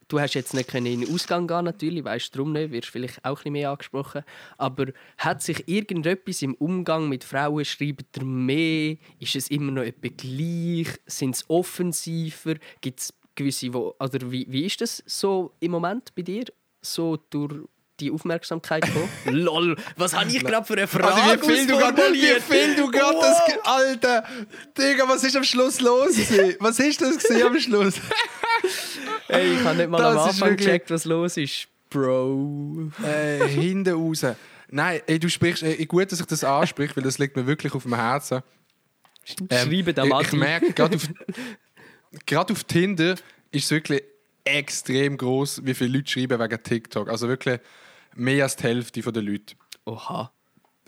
Du hast jetzt nicht können in den Ausgang gehen natürlich, weißt darum nicht, wirst vielleicht auch ein bisschen mehr angesprochen. Aber hat sich irgendetwas im Umgang mit Frauen, schreibt ihr mehr? Ist es immer noch etwa gleich? Sind es offensiver? Gibt es gewisse, wo, oder wie, wie ist das so im Moment bei dir? So durch die Aufmerksamkeit gekommen? Lol, was habe ich gerade für eine Frage Alter, wie viel du grad-? Wie viel du gerade das... Alter! Digga, was ist am Schluss los? gewesen? Was ist das gewesen am Schluss? Hey, ich habe nicht mal Das am Anfang wirklich- gecheckt, was los ist. Bro. äh, hinten raus. Nein, ey, du sprichst... Ey, gut, dass ich das anspreche, weil das liegt mir wirklich auf dem Herzen. Ähm, Schreiben am ich, merke, gerade auf, gerade auf Tinder ist es wirklich extrem groß, wie viele Leute schreiben wegen TikTok. Also wirklich mehr als die Hälfte der Leute Oha.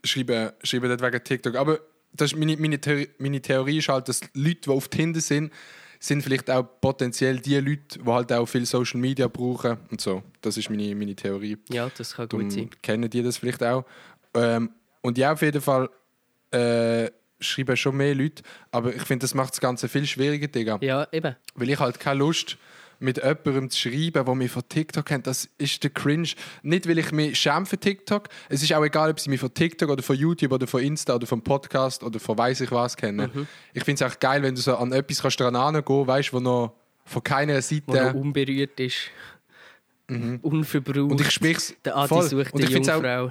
schreiben, schreiben dort wegen TikTok. Aber das ist meine, meine, Theorie, meine Theorie ist halt, dass Leute, die auf Tinder sind, sind vielleicht auch potenziell die Leute, die halt auch viel Social Media brauchen und so. Das ist meine, meine Theorie. Ja, das kann gut Darum sein. kennen die das vielleicht auch. Ähm, und ja, auf jeden Fall äh, schreiben schon mehr Leute. Aber ich finde, das macht das Ganze viel schwieriger, Digga. Ja, eben. Weil ich halt keine Lust mit jemandem zu schreiben, der mich von TikTok kennt, das ist der Cringe. Nicht, weil ich mich schäme für TikTok. Es ist auch egal, ob sie mich von TikTok oder von YouTube oder von Insta oder vom Podcast oder von weiss ich was kennen. Mhm. Ich finde es auch geil, wenn du so an etwas kannst dran angehen, weißt, wo noch von keiner Seite. Wo noch unberührt ist. Unverbraucht. Mhm. Und ich sprich's Der Adi voll. sucht ich find's auch- Jungfrau.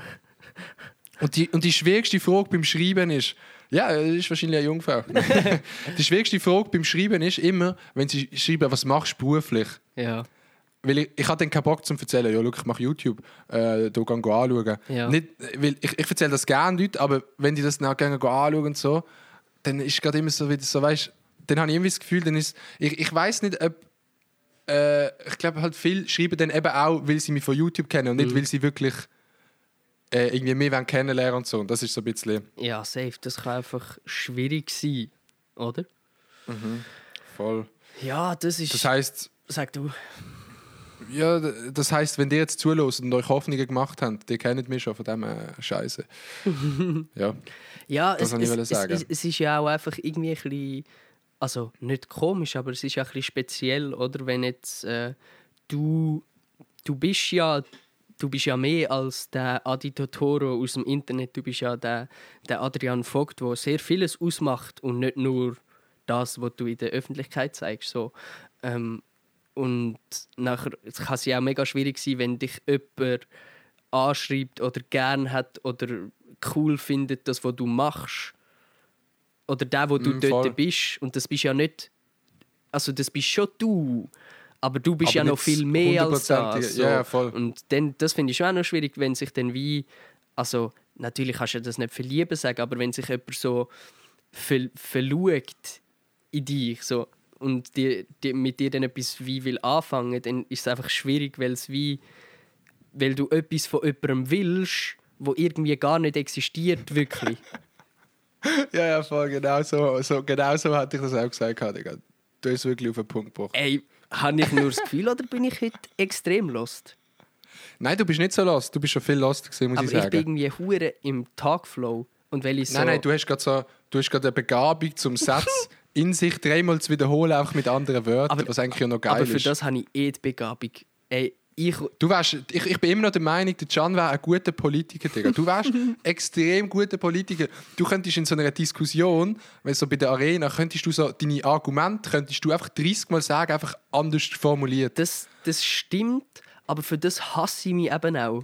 Und die, und die schwierigste Frage beim Schreiben ist, ja, das ist wahrscheinlich eine Jungfrau. die schwierigste Frage beim Schreiben ist immer, wenn sie schreiben, was machst du beruflich? Ja. Weil ich, ich habe dann keinen Bock zum erzählen. Ja, schau, ich mache YouTube, äh, da gehen go anschauen. Ja. Nicht, weil ich, ich erzähle das gerne Leuten, aber wenn die das dann gerne anschauen und so, dann ist es gerade immer so wieder so, weißt, dann habe ich irgendwie das Gefühl, dann ist, ich, ich weiß nicht, ob äh, ich glaube halt viele schreiben dann eben auch, weil sie mich von YouTube kennen und nicht, Mhm. weil sie wirklich äh, irgendwie mehr wollen kennenlernen und so. Und das ist so ein bisschen ja, safe. Das kann einfach schwierig sein, oder? voll. Ja, das ist... Das heißt, Sag du. ja, das heißt, wenn ihr jetzt zulässt und euch Hoffnungen gemacht habt, die kennt mich schon von dem äh, Scheiße. ja. Ja, Das es, ich es, sagen. es, es ist ja auch einfach irgendwie ein bisschen, also nicht komisch, aber es ist ja ein bisschen speziell, oder? Wenn jetzt äh, du, du bist ja, du bist ja mehr als der Adi Totoro aus dem Internet, du bist ja der, der Adrian Vogt, der sehr vieles ausmacht und nicht nur das, was du in der Öffentlichkeit zeigst. So. Ähm, und nachher es kann es ja auch mega schwierig sein, wenn dich jemand anschreibt oder gern hat oder cool findet, das, was du machst. Oder der, wo du Mm, dort voll. bist. Und das bist ja nicht. Also, das bist schon du. Aber du bist Aber ja noch viel mehr als das. hundertprozentig. Ja, ja, voll. Und dann, das finde ich schon auch noch schwierig, wenn sich dann wie. Also, natürlich kannst du das nicht verlieben sagen, aber wenn sich jemand so ver verlugt in dich so, und die, die, mit dir dann etwas wie will anfangen, dann ist es einfach schwierig, weil es wie weil du etwas von jemandem willst, wo irgendwie gar nicht existiert, wirklich. ja, ja, voll, genau so, so, genau so hatte ich das auch gesagt. Digga. Du hast wirklich auf den Punkt gebracht. Ey, habe ich nur das Gefühl oder bin ich heute extrem lost? Nein, du bist nicht so lost. Du bist schon viel lost gewesen, muss Aber ich ich sagen. bin irgendwie hure im Tagflow. Und weil ich so... Nein, nein, du hast gerade so, du hast gerade eine Begabung zum Satz in sich dreimal zu wiederholen, auch mit anderen Wörtern, Aber- was eigentlich ja noch geil aber für ist. das habe ich eh die Begabung. Ey, ich... Du wärst, ich, ich bin immer noch der Meinung, der Can wäre ein guter Politiker. Digga. Du wärst extrem guter Politiker. Du könntest in so einer Diskussion, wenn so bei der Arena, könntest du so deine Argumente, könntest du einfach 30 Mal sagen, einfach anders formuliert. Das, das stimmt, aber für das hasse ich mich eben auch.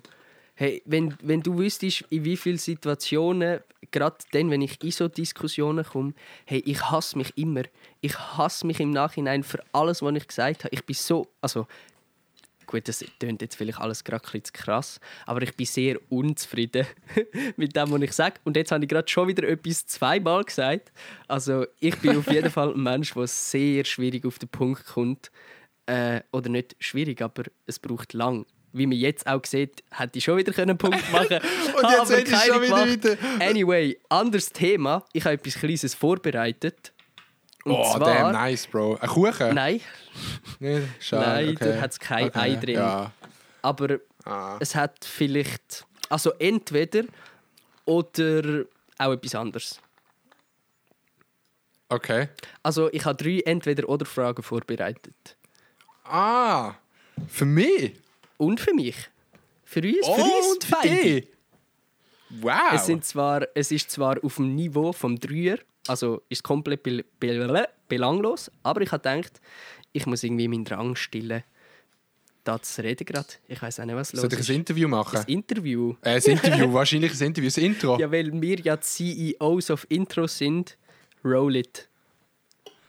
Hey, wenn, wenn du wüsstest, in wie vielen Situationen, gerade dann, wenn ich in so Diskussionen komme, hey, ich hasse mich immer. Ich hasse mich im Nachhinein für alles, was ich gesagt habe. Ich bin so, also gut, das klingt jetzt vielleicht alles gerade ein bisschen zu krass, aber ich bin sehr unzufrieden mit dem, was ich sage. Und jetzt habe ich gerade schon wieder etwas zweimal gesagt. Also ich bin auf jeden Fall ein Mensch, der sehr schwierig auf den Punkt kommt. Äh, oder nicht schwierig, aber es braucht lang. Wie man jetzt auch sieht, hätte ich schon wieder einen Punkt machen können. Und jetzt du keinen schon wieder weiter- Anyway, anderes Thema. Ich habe etwas Kleines vorbereitet. Und oh, zwar, damn, nice, Bro. Ein Kuchen? Nein, Nee, schade, Nein, okay. da hat's kein okay. Ei drin. Ja. aber Ah. es hat vielleicht. Also entweder oder auch etwas anderes. Okay. Also ich habe drei Entweder-oder-Fragen vorbereitet. Ah, für mich? Und für mich. Für uns, für Oh, uns und für beide. Wow. Es, sind zwar, es ist zwar auf dem Niveau vom Dreier, also ist komplett be be belanglos, aber ich habe gedacht, ich muss irgendwie meinen Drang stillen, da zu reden gerade. Ich weiß auch nicht, was los Soll ich ist. ein Interview machen? Ein Interview. Äh, ein Interview, wahrscheinlich ein Interview, ein Intro. Ja, weil wir ja die CEOs of Intro sind, roll it.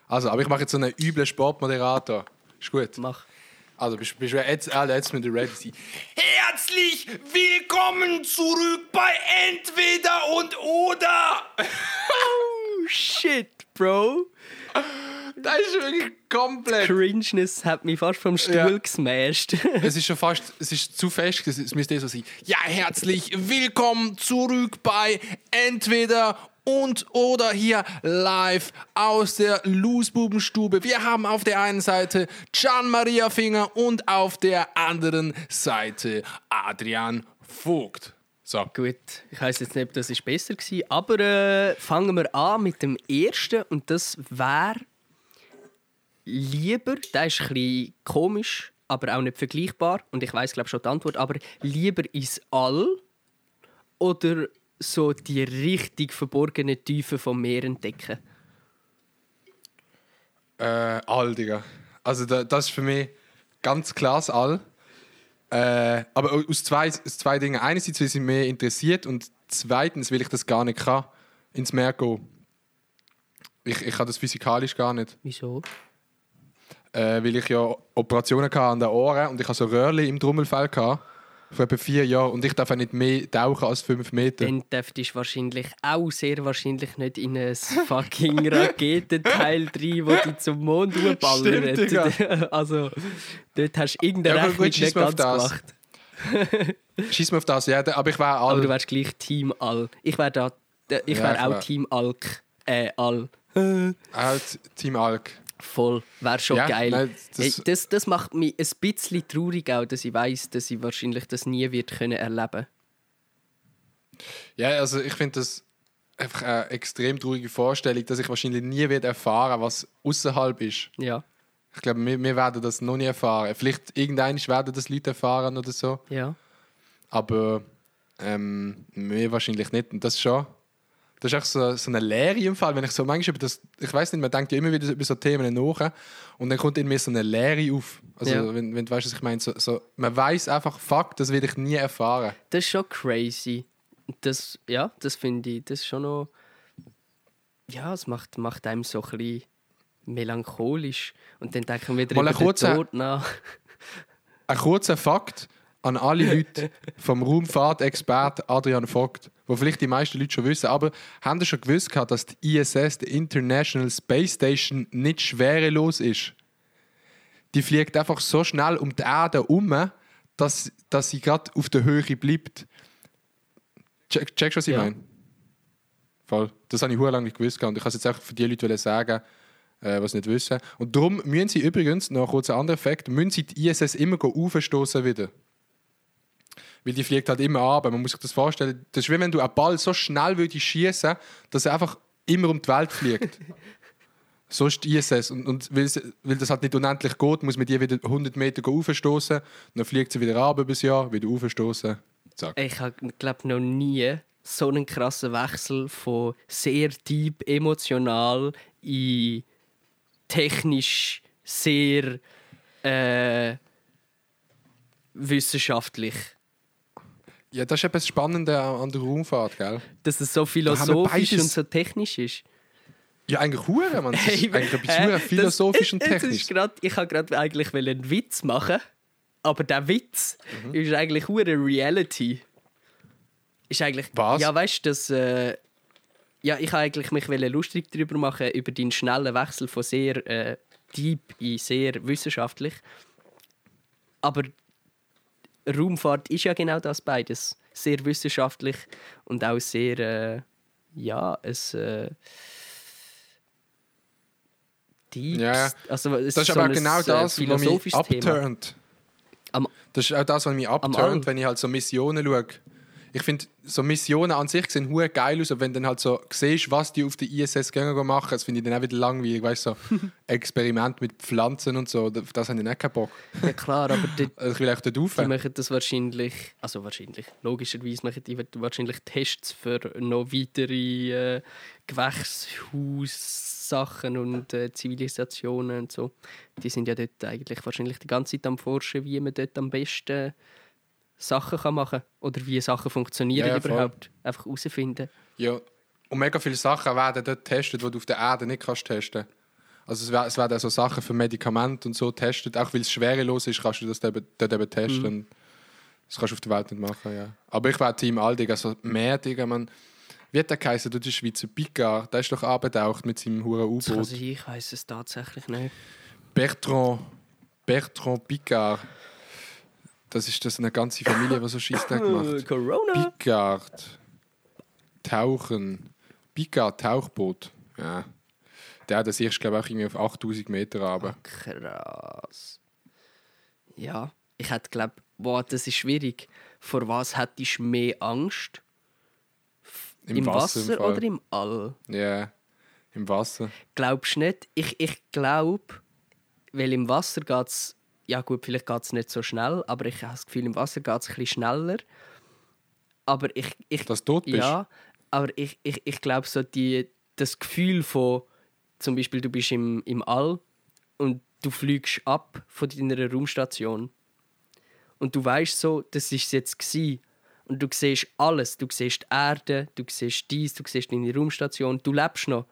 Also, aber ich mache jetzt so einen üblen Sportmoderator. Ist gut. Mach. Also, bist, bist du jetzt, ah, jetzt müssen wir ready. Herzlich willkommen zurück bei Entweder und Oder. Oh shit, Bro. Das ist wirklich komplett. Cringeness hat mich fast vom Stuhl Ja. gesmashed. Es ist schon fast, es ist zu fest, es müsste so sein. Ja, herzlich willkommen zurück bei Entweder und oder hier live aus der Loosbubenstube. Wir haben auf der einen Seite Gian Maria Finger und auf der anderen Seite Adrian Vogt. So. Gut, ich weiß jetzt nicht, ob das ist besser war, aber äh, fangen wir an mit dem ersten und das wäre lieber, der ist ein komisch, aber auch nicht vergleichbar. Und ich weiß glaube schon die Antwort. Aber lieber ins All oder so die richtig verborgenen Tiefen vom Meer entdecken? Äh, All, Digga. Also da, das ist für mich ganz klar das All. Äh, aber aus zwei, aus zwei Dingen. Einerseits, weil sie mich interessiert und zweitens, weil ich das gar nicht kann, ins Meer gehen. Ich, ich kann das physikalisch gar nicht. Wieso? Äh, weil ich ja Operationen hatte an den Ohren und ich hatte so Röhrchen im Trommelfell gehabt, vor etwa vier Jahren und ich darf auch nicht mehr tauchen als fünf Meter. Dann dürftest du wahrscheinlich auch sehr wahrscheinlich nicht in ein fucking Raketenteil rein, wo dich zum Mond. Stimmt, Digga. Also, dort hast du irgendeine Ja, gut, Rechnung schieß nicht ganz das. gemacht. Schieß mir auf das, ja, aber ich wäre Aber du all. wärst gleich Team All. Ich wäre da, ich wäre auch wär- Team Alk. Äh, All. Halt Team Alk. Voll. Wäre schon Ja, geil. nein, das, hey, das, das macht mich ein bisschen traurig auch, dass ich weiß, dass ich wahrscheinlich das nie wird können erleben Ja, also ich finde das einfach eine extrem traurige Vorstellung, dass ich wahrscheinlich nie werde erfahren, was außerhalb ist. Ja. Ich glaube, wir, wir werden das noch nie erfahren. Vielleicht irgendwann werden das Leute erfahren oder so, Ja. aber ähm, wir wahrscheinlich nicht. Und das schon, das ist echt so, so eine Lehre im Fall, wenn ich so manchmal über das, ich weiß nicht, man denkt ja immer wieder über so Themen nach und dann kommt in mir so eine Lehre auf. Also Ja. wenn, wenn du weißt, was ich meine, so, so, man weiß einfach, fuck, das werde ich nie erfahren. Das ist schon crazy. Das, ja, das finde ich, das ist schon noch. Ja, es macht, macht einem so ein bisschen melancholisch. Und dann denken wir wieder Mal über ein den kurzer- Tod nach. Ein kurzer Fakt an alle Leute vom Raumfahrtexpert Adrian Vogt, wo vielleicht die meisten Leute schon wissen, aber haben Sie schon gewusst, gehabt, dass die ISS, die International Space Station, nicht schwerelos ist? Die fliegt einfach so schnell um die Erde herum, dass, dass sie gerade auf der Höhe bleibt. Check, checkst du, was ich Ja. meine? Voll. Das habe ich lange nicht gewusst. Und ich kann es jetzt auch für die Leute sagen, äh, was nicht wissen. Und darum müssen sie übrigens, noch kurz ein anderer Effekt, müssen sie die ISS immer aufstoßen wieder. Weil die fliegt halt immer ab. Man muss sich das vorstellen. Das ist wie wenn du einen Ball so schnell würdest schießen, dass er einfach immer um die Welt fliegt. so ist die ISS. Und, und weil, das halt nicht unendlich geht, muss man die wieder 100 Meter aufstoßen. Dann fliegt sie wieder ab über das Jahr, wieder aufstoßen. Zack. Ich habe, glaube noch nie so einen krassen Wechsel von sehr deep emotional in technisch sehr äh, wissenschaftlich. Ja, das ist etwas Spannendes an der Raumfahrt, gell? Dass es so philosophisch und so technisch ist. Ja, eigentlich hure, man. Das ist eigentlich hure philosophisch das, und technisch. Grad, ich wollte gerade eigentlich einen Witz machen, aber der Witz Mhm. ist eigentlich hure Reality. Ist eigentlich Was? Ja, weißt du, das äh, ja, ich wollte eigentlich mich lustig darüber machen über deinen schnellen Wechsel von sehr äh, deep in sehr wissenschaftlich. Aber Raumfahrt ist ja genau das beides, sehr wissenschaftlich und auch sehr äh, ja, es äh, deep. Ja, also, es Das ist so aber ein, genau äh, das, was mich abturnt. Das ist auch das, was mich abturnt, wenn ich halt so Missionen schaue. Ich finde, so Missionen an sich sehen hure geil aus, aber wenn du dann halt so siehst, was die auf der ISS gehen machen, das finde ich dann auch wieder langweilig. Weißt so Experiment mit Pflanzen und so, auf das habe ich nicht keinen Bock. ja klar, aber die, Also ich will echt dort rauf. die machen das wahrscheinlich, also wahrscheinlich, logischerweise machen die wahrscheinlich Tests für noch weitere äh, Gewächshaussachen und äh, Zivilisationen und so. Die sind ja dort eigentlich wahrscheinlich die ganze Zeit am Forschen, wie man dort am besten Sachen kann machen kann. Oder wie Sachen funktionieren Ja, ja, voll. überhaupt. Einfach herausfinden. Ja. Und mega viele Sachen werden dort getestet, die du auf der Erde nicht kannst testen Also es, wer- es werden auch so Sachen für Medikamente und so getestet. Auch weil es schwerelos ist, kannst du das dort, eben- testen. Und Das kannst du auf der Welt nicht machen, ja. Aber ich war Team Aldig, also mehr, Digga, man... Wie hat der geheißen, du der Schweizer Picard? Der ist doch abgetaucht mit seinem huren kann U-Boot. sein, ich weiß es tatsächlich nicht. Bertrand, Bertrand Picard. Das ist das eine ganze Familie, die so Scheissdreck macht. Corona! Picard. Tauchen. Picard, Tauchboot. Ja. Der, das ist, glaube ich, auch irgendwie auf 8000 Meter runter. Krass. Ja, ich hätte glaubt, boah, das ist schwierig. Vor was hättest du mehr Angst? Im, Wasser, im Fall. oder im All? Ja, im Wasser. Glaubst du nicht? Ich, ich glaube, weil im Wasser geht es, ja gut, vielleicht geht es nicht so schnell, aber ich habe das Gefühl, im Wasser geht es ein bisschen schneller. Aber ich, ich, Dass du tot bist? Ja, aber ich, ich, ich glaube, so die, das Gefühl von, zum Beispiel, du bist im, im All und du fliegst ab von deiner Raumstation und du weißt so, das ist jetzt gsi und du siehst alles, du siehst die Erde, du siehst dies, du siehst deine Raumstation, du lebst noch,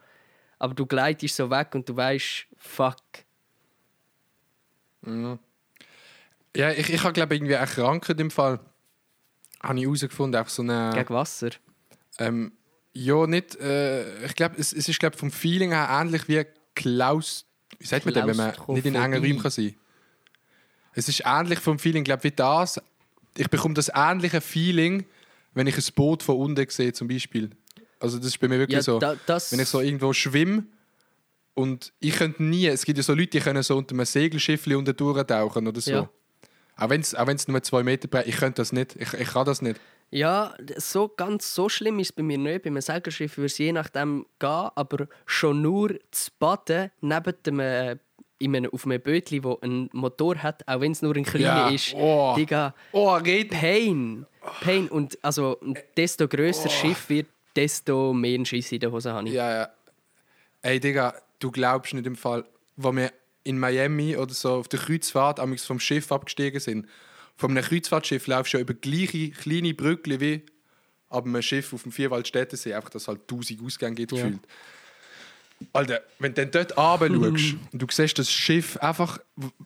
aber du gleitest so weg und du weißt, fuck, Ja, ich, ich habe glaube irgendwie eine Krankheit im Fall. Habe ich herausgefunden, einfach so eine... gegen Wasser. Ähm, ja, nicht. Äh, ich glaube, es, es ist glaub, vom Feeling her ähnlich wie Klaus. Wie sagt man denn, wenn man nicht in engen. Räumen kann sein Es ist ähnlich vom Feeling, glaube wie das. Ich bekomme das ähnliche Feeling, wenn ich ein Boot von unten sehe, zum Beispiel. Also, das ist bei mir wirklich Ja, so. da- wenn ich so irgendwo schwimme und ich könnte nie. Es gibt ja so Leute, die können so unter einem Segelschiff unten durchtauchen oder so. Ja. Auch wenn es auch wenn's nur zwei Meter breit Ich könnte das nicht. Ich, ich kann das nicht. Ja, so ganz so schlimm ist es bei mir nicht. Bei einem Segelschiff würde es je nachdem gehen, aber schon nur zu baden neben dem, äh, in einem, auf einem Bötli, wo einen Motor hat, auch wenn es nur ein kleiner Ja, ist. oh. Digga, Oh, red Pain. Pain. Und also, desto grösser das Schiff wird, desto mehr Schiss in der Hose habe ich. Ja, ja. Ey, Digga, du glaubst nicht im Fall, wo wir in Miami oder so auf der Kreuzfahrt amigs vom Schiff abgestiegen sind. Von einem Kreuzfahrtschiff laufst du ja über gleiche kleine Brücke wie ab einem Schiff auf dem Vierwaldstättensee, einfach dass es halt tausend Ausgänge gibt, Ja. gefühlt. Alter, wenn du dann dort runter schaust und du siehst das Schiff einfach,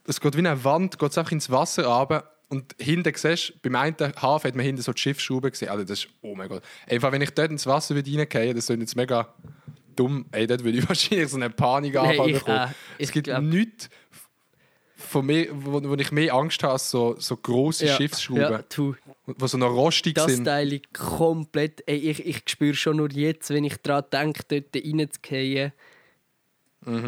es geht wie eine Wand, geht einfach ins Wasser runter und hinten siehst beim einen Hafen hat man hinten so die Schiffsschrauben gesehen. Alter, das ist, oh mein Gott. Einfach, wenn ich dort ins Wasser würde reingehen, das ist jetzt mega dumm. Ey, dort würde ich wahrscheinlich so eine Panikanfall Nein, ich bekommen. auch. Es Ich gibt glaub- nichts, von mir, wo, wo ich mehr Angst habe, so, so grosse Ja, Schiffsschrauben, du, die so noch rostig das sind. Teil ich komplett. Ey, ich, ich spüre schon nur jetzt, wenn ich daran denke, dort reinzugehen.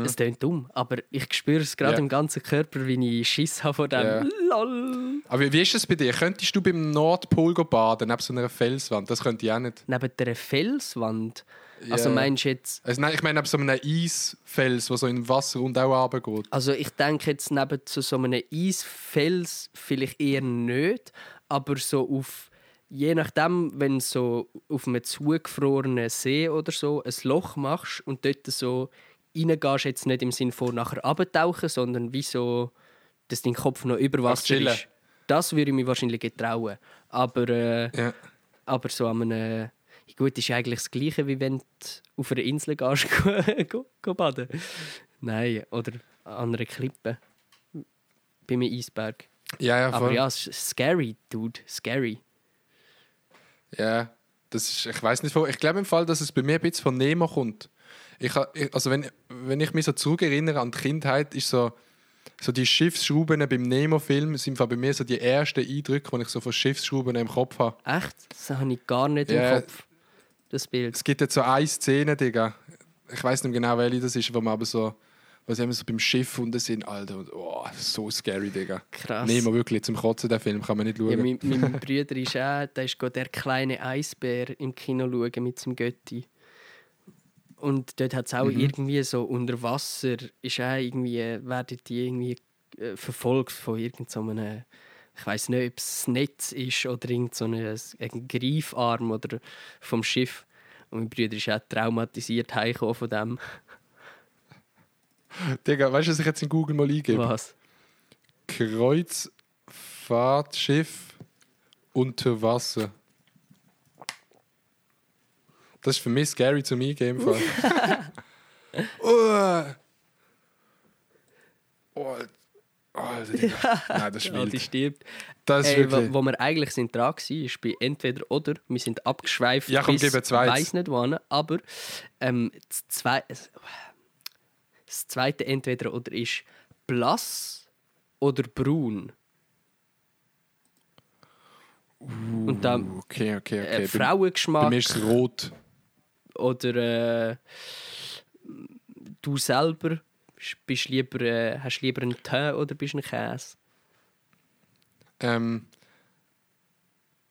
Es klingt dumm, aber ich spüre es gerade Mhm. Ja. im ganzen Körper, wie ich Schiss habe vor dem. Ja. Lol. Aber wie- ist es bei dir? Könntest du beim Nordpol baden, neben so einer Felswand? Das könnte ich auch nicht. Neben der Felswand. Also Ja. meinst du jetzt. Also nein, ich meine so einem Eisfels, der so in Wasser und auch runtergeht. Also ich denke jetzt neben zu so einem Eisfels vielleicht eher nicht, aber so auf je nachdem, wenn du so auf einem zugefrorenen See oder so ein Loch machst und dort so reingehst, jetzt nicht im Sinne von nachher abtauchen, sondern wie so, dass dein Kopf noch über Wasser ist. Das würde ich mir wahrscheinlich getrauen. Aber, äh, Ja. aber so an einem... Gut, ist eigentlich das Gleiche, wie wenn du auf einer Insel gehst, go, go, baden. Nein, oder an einer Klippe. Bei einem Eisberg. Ja, ja, Aber voll. ja, es ist scary, Dude. Scary. Ja, das ist, ich weiß nicht, wo- ich glaube im Fall, dass es bei mir ein bisschen von Nemo kommt. Ich, also wenn, wenn ich mich so zurückerinnere an die Kindheit, ist so, so die Schiffsschrauben beim Nemo-Film sind bei mir so die ersten Eindrücke, die ich so von Schiffsschrauben im Kopf habe. Echt? Das habe ich gar nicht Ja. im Kopf. Das Bild. Es gibt jetzt so eine Szene, Digga. Ich weiß nicht genau, welche das ist, wo man aber so, sie immer so beim Schiff unten sind, Alter. Und, oh, so scary, Digga. Krass. Nemo wirklich zum Kotzen, der Film, kann man nicht schauen. Ja, mein, mein Bruder ist auch, da ist der kleine Eisbär im Kino schauen mit seinem Götti. Und dort hat es auch Mhm. irgendwie so unter Wasser, ist auch irgendwie, werden die irgendwie äh, verfolgt von irgendeinem, so ich weiß nicht, ob es ein Netz ist oder irgend so ein Greifarm oder vom Schiff. Und mein Bruder ist auch traumatisiert heimgekommen von dem. Digga, weißt du, was ich jetzt in Google mal eingebe? Was? Kreuzfahrtschiff unter Wasser. Das ist für mich scary zum Eingeben. Fall. oh. Oh, Nein, das ist Ja, die wild. stirbt. Das ist Ey, wo, wirklich... wo wir eigentlich sind dran waren, ist bei entweder oder. Wir sind abgeschweift Ja, komm, bis zweites. weiß nicht wann, aber ähm, das, zwei, das zweite entweder oder ist blass oder braun. Und dann Okay, okay, okay. äh, Bei- Bei Frauengeschmack mir ist es rot. oder äh, du selber bist lieber, äh, hast lieber einen Tee oder bist du ein Käse? Ähm,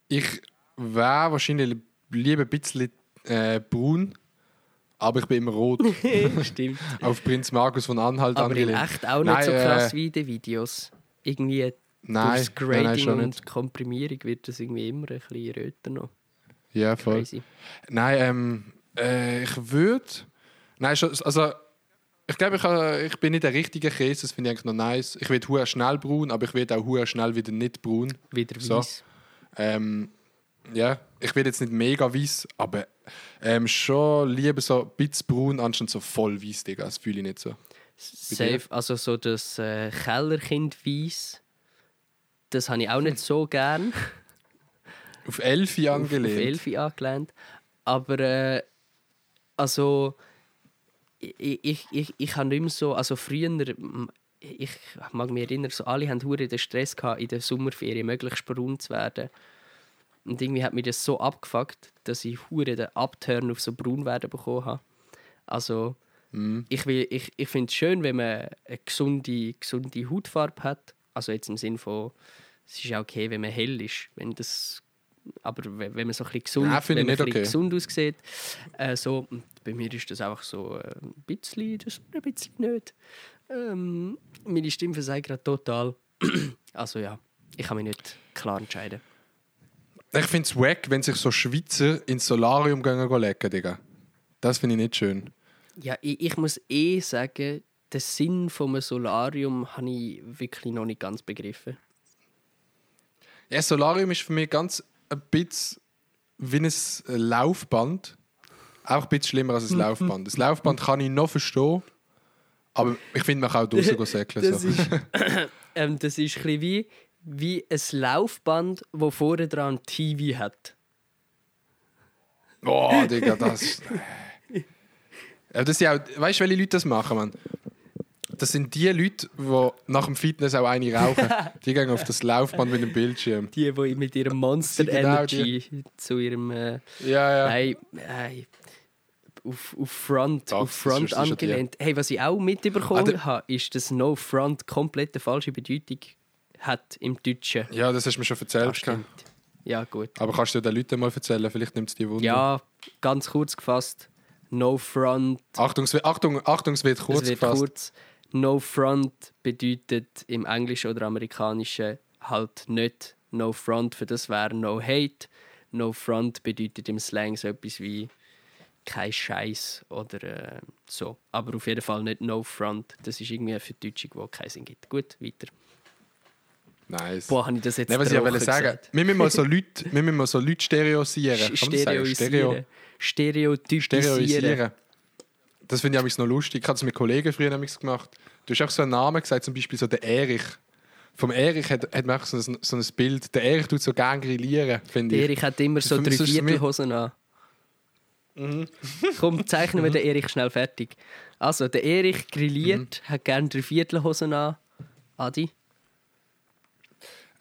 ich wäre wahrscheinlich lieber ein bisschen äh, braun, aber ich bin immer rot. Stimmt. auf Prinz Markus von Anhalt Aber angelehnt. echt auch nicht Nein, so krass äh, wie in den Videos. Irgendwie Nein, durchs nein, nein, Grading schon und nicht. Komprimierung wird das irgendwie immer ein bisschen röter noch. Ja, voll. Crazy. Nein, ähm, äh, ich würde. Nein, also ich glaube, ich, äh, ich bin nicht der richtige Käse, das finde ich eigentlich noch nice. Ich werde hure schnell braun, aber ich werde auch hure schnell wieder nicht braun. Wieder So. weiß. Ähm, ja, ich werde jetzt nicht mega weiß, aber ähm, schon lieber so ein bisschen braun anstatt so voll weiß, Digga. Das fühle ich nicht so. Safe. Also so das äh, Kellerkind weiß. Das habe ich auch nicht so gern. Auf Elfi auf, auf angelehnt. Elfi angelehnt. Aber äh, also ich, ich, ich, ich habe nicht mehr so, also früher, ich mag mich erinnern, so alle haben hure den Stress gehabt, in der Sommerferien möglichst braun zu werden. Und irgendwie hat mich das so abgefuckt, dass ich hure den Upturn auf so braun werden bekommen habe. Also ich, will- ich, ich finde es schön, wenn man eine gesunde, gesunde Hautfarbe hat. Also jetzt im Sinn von, es ist auch okay, wenn man hell ist. Wenn das, aber wenn, man so ein bisschen gesund, Nein, wenn ich man okay. gesund aussieht, äh, so, bei mir ist das einfach so äh, ein bisschen, das ein bisschen nicht. Ähm, meine Stimme versagt gerade total. also ja, ich kann mich nicht klar entscheiden. Ich finde es wack, wenn sich so Schweizer ins Solarium gehen legen, Digga. Das finde ich nicht schön. Ja, ich, ich muss eh sagen, den Sinn von einem Solarium habe ich wirklich noch nicht ganz begriffen. Ja, Solarium ist für mich ganz ein bisschen wie ein Laufband. Auch ein bisschen schlimmer als ein Laufband. Das Laufband kann ich noch verstehen, aber ich finde, man kann auch draußen gehen säckeln. Das So. ist, ähm, das ist ein bisschen wie, wie ein Laufband, das vorne dran TV hat. Oh, Digga, das. Ja, das sind auch, weißt du, welche Leute das machen, Mann? Das sind die Leute, die nach dem Fitness auch eine rauchen. Die gehen auf das Laufband mit dem Bildschirm. Die, die mit ihrem Monster genau Energy zu ihrem. Äh, Ja, ja. Nein, nein. Auf, auf Front, Doch, auf Front angelehnt. Hey, was ich auch mitbekommen Ah, habe, ist, dass No Front komplett eine falsche Bedeutung hat im Deutschen. Ja, das hast du mir schon erzählt. Stimmt. Ja, gut. Aber kannst du den Leuten mal erzählen? Vielleicht nimmt es die Wunder. Ja, ganz kurz gefasst. No Front, Achtung, es wird, Achtung, Achtung, es wird kurz es wird gefasst. kurz. No Front bedeutet im Englischen oder Amerikanischen halt nicht No Front, für das wäre No Hate. No Front bedeutet im Slang so etwas wie kein Scheiß oder äh, so. Aber auf jeden Fall nicht No Front. Das ist irgendwie eine Verdeutschung, die keinen Sinn gibt. Gut, weiter. Nice. Boah, habe ich das jetzt Nein, was ich wollte sagen, wir müssen mal so Leute, wir müssen mal so Leute stereosieren. Stereoisieren. Stereotypisieren. stereoisieren. Das finde ich noch lustig. Ich habe das mit Kollegen früher amigs gemacht. Du hast auch so einen Namen gesagt, zum Beispiel so der Erich. Vom Erich hat, hat man auch so ein, so ein Bild. Der Erich tut so gerne grillieren, finde Der ich. Erich hat immer so drei es Viertelhosen an. Mhm. Komm, zeichnen wir den Erich schnell fertig. Also, der Erich grilliert, Mhm. hat gerne drei Viertelhosen an. Adi?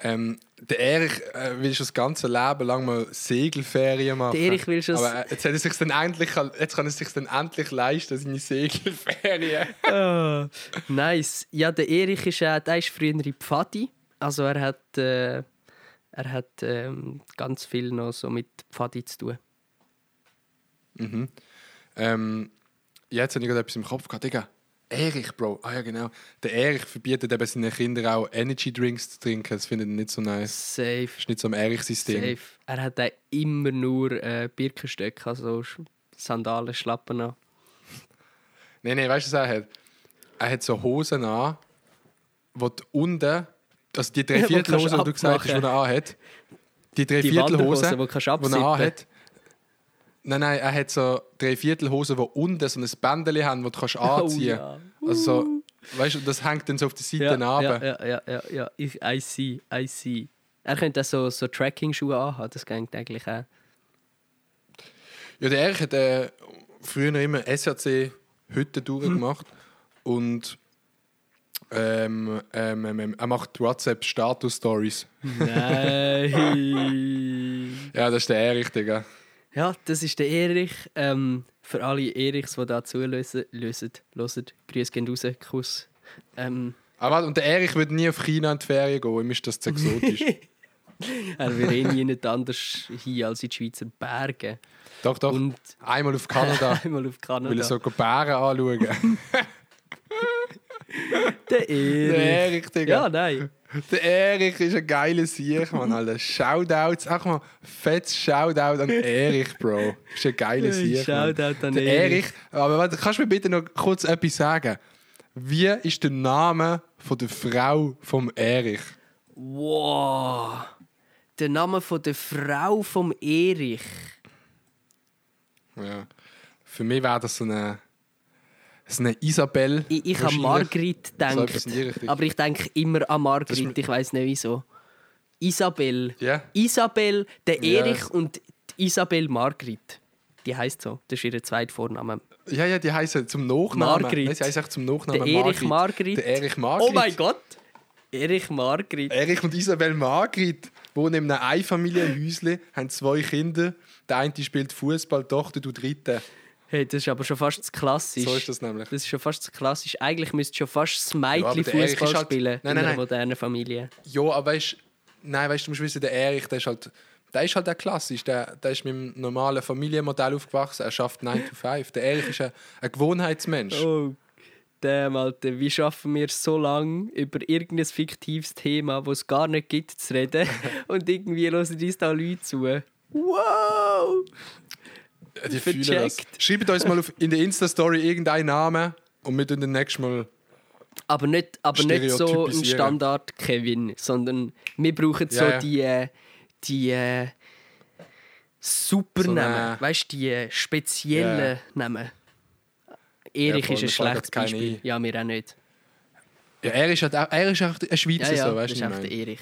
Ähm, der Erich äh, will schon das ganze Leben lang mal Segelferien machen. Der Erich will schon- Aber äh, jetzt, hat er sich's dann endlich, jetzt kann er sich dann endlich leisten, seine Segelferien. Ah, nice. Ja, der Erich ist, äh, der ist früher in Pfadi. Also er hat, äh, er hat ähm, ganz viel noch so mit Pfadi zu tun. Ähm, jetzt habe ich gerade etwas im Kopf gehabt. Digga, Erich, Bro. Ah ja, genau. Der Erich verbietet eben seinen Kindern auch Energy Drinks zu trinken. Das findet er nicht so nice. Safe. Das ist nicht so ein Erich-System. Safe. Er hat auch immer nur äh, Birkenstöcke, also Sandalen, Schlappen an. Nein, nein, weißt du, was er hat? Er hat so Hosen an, wo die unten, also die Wo Dreiviertelhose, die du gesagt hast, die er anhat, die Die Dreiviertelhose, Wanderhosen, die die er anhat, Nein, nein, er hat so Dreiviertelhosen, die unten so ein Bändchen haben, das du kannst anziehen Oh, ja. Also so, weißt du, das hängt dann so auf der Seite Ja, runter. ja, ja, ja, ja. Ich, I see, I see. Er könnte auch so, so Tracking-Schuhe anhaben, das geht eigentlich auch. Ja, der Erich hat äh, früher immer SRC-Hütten durchgemacht und ähm, ähm, ähm, ähm, er macht WhatsApp-Status-Stories. Nein! Ja, das ist der Erich, Digga. Ja, das ist der Erich. Ähm, für alle Erichs, die da zulösen, lösen, hören, Grüße gehen raus, Kuss. Ähm, Aber warte, und der Erich würde nie auf China in die Ferien gehen, ihm ist das zu exotisch. Er will eh nie nicht anders hin als in die Schweizer Berge. Doch, doch. Und Einmal auf Kanada. einmal auf Kanada. Will er so Bären anschauen. Der Erich. Der Erich, Digga. Ja, nein. Der Erich ist ein geiler Sieg, Mann. Alter. Shoutouts. Ach mal, fettes Shoutout an Erich, Bro. Ist ein geiler Sieg. Mann. Shoutout an Der. Erich. Aber warte, kannst du mir bitte noch kurz etwas sagen? Wie ist der Name von der Frau vom Erich? Wow. Der Name von der Frau vom Erich. Ja. Für mich wäre das so eine, so eine Isabel. Ich, ich habe. Margrit gedacht. Aber ich denke immer an ist Margrit. Ich weiß nicht wieso. Isabel. Ja. Isabel, der. Erich und die Isabel Margrit. Die heißt so. Das ist ihr zweiter Vorname. Ja, ja, die heißen zum Nachnamen. Margrit. Nein, sie heißen echt zum Nachnamen Der Erich Margrit. Der Erich Margrit. Oh mein Gott! Erich Margrit. Erich und Isabel Margrit wohnen in einem Einfamilienhäuschen, haben zwei Kinder. Der eine spielt Fußball, die Tochter tut Reiten. Hey, das ist aber schon fast zu klassisch. So ist das nämlich. Das ist schon fast zu klassisch. Eigentlich müsste schon fast das Mädchen der Erich Fußball halt- spielen Nein, in nein, einer nein. modernen Familie. Ja, aber weißt nein, weißt du, musst wissen, der Erich, der ist halt, der ist halt auch klassisch. Der, der ist mit einem normalen Familienmodell aufgewachsen. Er schafft 9 to 5. Der Erich ist ein, ein Gewohnheitsmensch. Oh, damn, Alter. Wie schaffen wir so lange, über irgendein fiktives Thema, das es gar nicht gibt, zu reden? Und irgendwie hören uns da Leute zu. Wow! Die fühlen das. Schreibt uns mal auf, in der Insta-Story irgendeinen Namen und wir tun den nächsten Mal. Aber nicht, aber nicht so ein Stereotypisieren. Standard-Kevin, sondern wir brauchen so Ja, ja. die, äh, die äh, super So Weißt du, die äh, speziellen Ja. Namen. Erich voll, ist ein schlechtes Beispiel. Ja, mir auch nicht. Ja, er ist halt auch, er ist auch ein Ja, Schweizer, ja, so, das weißt ist du? der ich meine? Erich.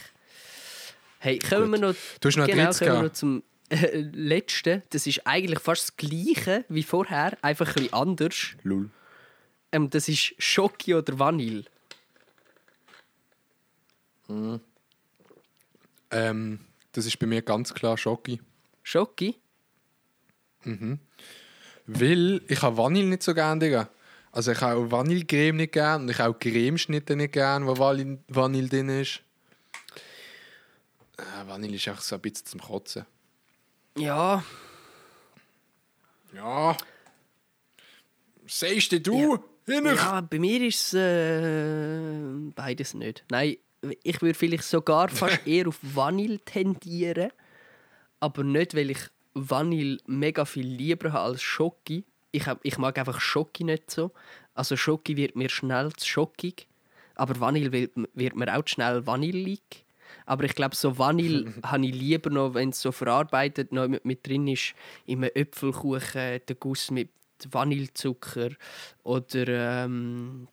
Hey, kommen wir noch, Du hast noch genau, kommen wir noch zum äh, letzten. Das ist eigentlich fast das Gleiche wie vorher, einfach ein bisschen anders. Lul. Ähm, das ist Schoki oder Vanille. Ähm, das ist bei mir ganz klar Schoki. Schoki? Weil ich habe Vanille nicht so gerne, Digga. Also ich habe auch Vanillecreme nicht gerne und ich habe auch Cremeschnitte nicht gerne, wo Vanille, Vanille drin ist. Äh, Vanille ist einfach so ein bisschen zum Kotzen. Ja, Ja. Sagst du? Ja. Ja, bei mir ist es äh, beides nicht. Nein, ich würde vielleicht sogar fast eher auf Vanille tendieren. Aber nicht, weil ich Vanille mega viel lieber habe als Schoki. Ich, hab, ich mag einfach Schoki nicht so. Also Schoki wird mir schnell zu schockig. Aber Vanille wird, wird mir auch schnell vanillig. Aber ich glaube, so Vanille habe ich lieber noch, wenn es so verarbeitet noch mit, mit drin ist, in einem Äpfelkuchen, der Guss mit Vanillezucker oder ähm,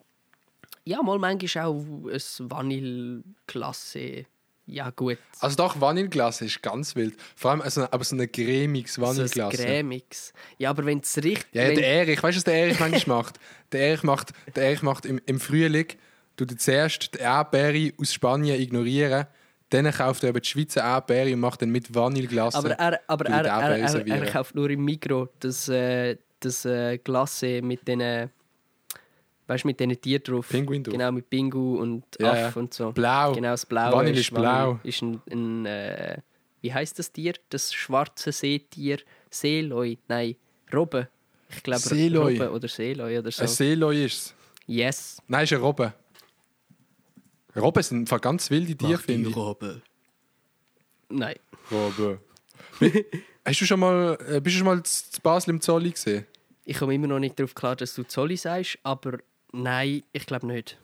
ja, mal manchmal auch ein Vanilleklasse. Ja, gut. Also doch, Vanilleglas ist ganz wild. Vor allem also, aber so ein cremiges so ein Vanilleglas. Ja, aber wenn es richtig. Ja, ja, der Erich, weißt du, was der Erich manchmal macht? Der Erich macht, der Erich macht im, im Frühling, du zuerst die Erdbeere aus Spanien ignorieren, dann kauft er aber die Schweizer Erdbeere und macht dann mit Vanilleglas. aber er, aber er, er, er, kauft nur im Mikro das, äh, das äh, Glasse mit den. Weißt du, mit diesen Tieren drauf. Pinguin drauf. Genau, mit Pingu und Ja, Aff und so. Blau. Genau, das Blaue. Vanille ist blau. Ist ein, ein äh, wie heißt das Tier? Das schwarze Seetier? Seeloi? Nein, Robbe. Ich glaube, Seeloi. Robbe oder Seeloi oder so. Ein Seeloi ist es. yes. Nein, ist ein Robbe. Robben sind einfach ganz wilde Tiere, finde ich. Robbe. Nein. Robbe. Hast du schon mal, äh, bist du schon mal zu Basel im Zolli gesehen? Ich komme immer noch nicht darauf klar, dass du Zolli sagst, aber nein, ich glaube nicht.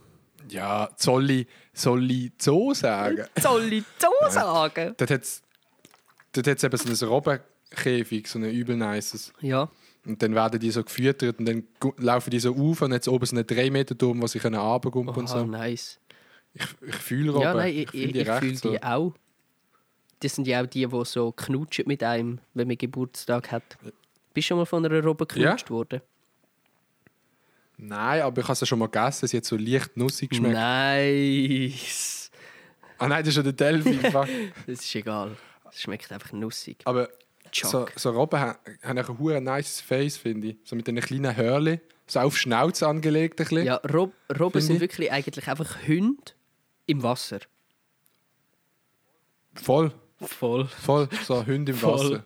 Ja, Zolli, Zolli Zoo sagen. Zolli Zoo sagen? Dort hat es eben so ein Robbenkäfig, so ein übel nices. Ja. Und dann werden die so gefüttert und dann laufen die so auf und jetzt oben so einen 3 Meter Turm, wo sie können runtergumpen und Aha, so. nice. Ich, ich fühle Robben. Ja, nein, ich, ich, ich recht fühle so. die auch. Das sind ja auch die, die so knutschen mit einem, wenn man Geburtstag hat. Bist du schon mal von einer Robbe Ja. geknutscht worden? Nein, aber ich habe sie schon mal gegessen. Sie hat so leicht nussig geschmeckt. Nice. Ah nein, das ist schon der Delphi. Das ist egal. Es schmeckt einfach nussig. aber Chuck. so, so Robben ha- haben auch ein hure nice Face, finde ich. So mit einem kleinen Hörli. So auf Schnauze angelegt ein bisschen. Ja, Rob Robben sind ich. wirklich eigentlich einfach Hunde im Wasser. Voll. Voll. Voll, so Hund im Voll.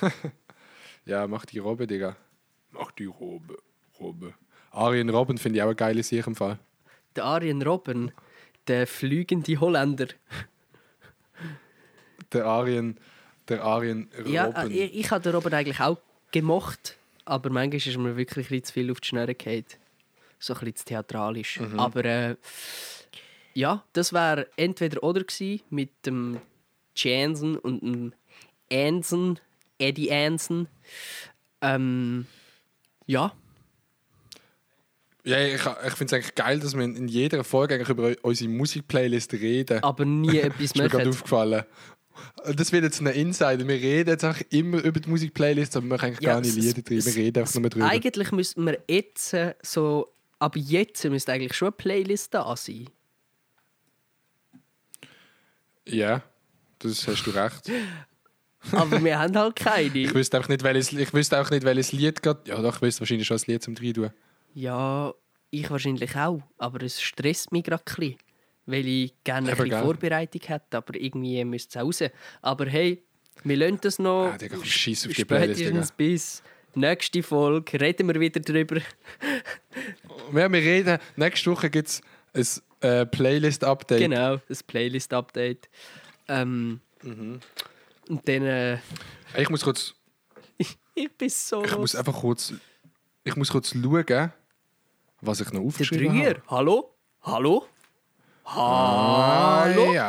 Wasser. ja, mach die Robbe, Digga. Mach die Robbe. Robbe. Arjen Robben finde ich auch ein geiles Sieg im Fall. Der Arjen Robben, der fliegende Holländer. Der Arjen, der Arjen Ja, Robben. äh, ich, ich habe den Robben eigentlich auch gemocht, aber manchmal ist mir wirklich ein bisschen zu viel auf die Schnelle gefallen. So ein bisschen theatralisch. Mhm. Aber äh, ja, das wäre entweder oder gewesen mit dem Jansen und dem Ansen, Eddie Ansen. Ähm, ja, Ja, ich, ich finde es eigentlich geil, dass wir in in jeder Folge eigentlich über unsere Musikplaylist reden. aber nie etwas ist mir gerade aufgefallen. Das wird jetzt ein Insider. Wir reden jetzt auch immer über die Musikplaylist, aber wir machen eigentlich Ja, gar nicht Lieder drin. Wir reden einfach nur drüber. Eigentlich müssten wir jetzt äh, so. Ab jetzt müsste eigentlich schon eine Playlist da sein. Ja, das hast du recht. Aber wir haben halt keine. Ich wüsste einfach nicht, welches, ich wüsste auch nicht, welches Lied geht. Ja, doch, ich wüsste wahrscheinlich schon das Lied zum Reintun. Ja, ich wahrscheinlich auch. Aber es stresst mich gerade ein bisschen. Weil ich gerne ein bisschen? Vorbereitung hätte. Aber irgendwie müsste es auch raus. Aber hey, wir lassen das noch. Ah, Digga, komm, scheiss auf die Playlist, Spätestens bis nächste Folge reden wir wieder drüber. Ja, wir reden. Nächste Woche gibt es ein äh, Playlist-Update. genau, das Playlist-Update. Ähm, Mhm. Und dann. Äh, Ich muss kurz. ich bin so. Ich muss einfach kurz. Ich muss kurz schauen, was ich noch aufgeschrieben Dreier. habe. Hallo? Hallo? Ah, Hallo? ja.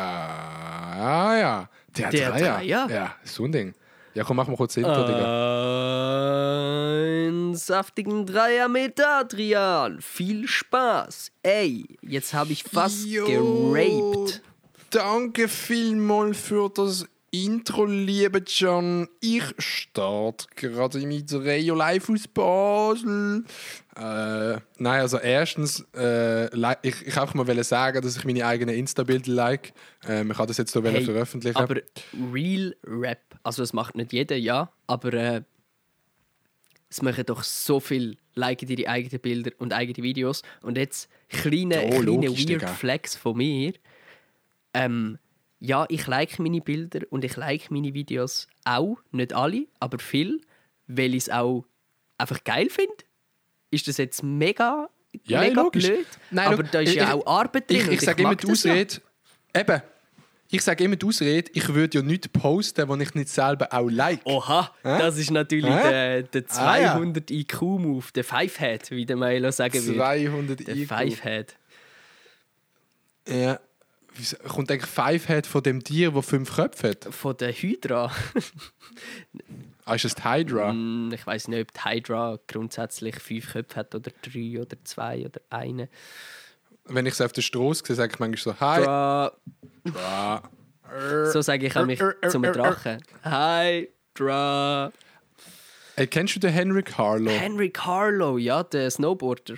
Ah, ja. Der, Der Dreier. Dreier? Ja, so ein Ding. Ja, komm, machen wir kurz Intro, Äh. Digga. Saftigen Dreier mit Adrian. Viel Spaß. Ey, jetzt habe ich fast Jo. geraped. Danke vielmals für das Intro, liebe John. Ich starte gerade mit Rayo live aus Basel. Äh, nein, also erstens, äh, ich, ich einfach mal sagen, dass ich meine eigenen Insta-Bilder like. Äh, man kann das jetzt so Hey, veröffentlichen. Aber Real Rap, also das macht nicht jeder, ja, aber äh, es machen doch so viel liken ihre eigenen Bilder und eigene Videos. Und jetzt kleine, Ja, kleine logisch, Weird Digga. Flex von mir. Ähm, ja, ich like meine Bilder und ich like meine Videos auch, nicht alle, aber viel, weil ich es auch einfach geil finde. Ist das jetzt mega, Ja, mega logisch. blöd? Nein, aber da ist ich- ja ich- auch Arbeit drin. Ich, und ich sage immer die. Ausrede. Eben. Ich sage immer die Ausrede, ich würde ja nichts posten, was ich nicht selber auch like. Oha, das ist natürlich Hä? der, der Ah, ja. 200 IQ-Move, der Five-Head, wie der Milo sagen würde. 200 Der IQ. Five-Head. Ja. Kommt eigentlich Fivehead von dem Tier, das fünf Köpfe hat? Von der Hydra. Ah, ist das die Hydra? Hm, ich weiß nicht, ob die Hydra grundsätzlich fünf Köpfe hat oder drei oder zwei oder eine. Wenn ich sie auf der Straße sehe, sage ich manchmal so, hi. Dra Dra. so sage ich auch mich zum. Drachen. Hi, Dra. Ey, kennst du den Henrik Harlow? Henry Carlo, ja, der Snowboarder.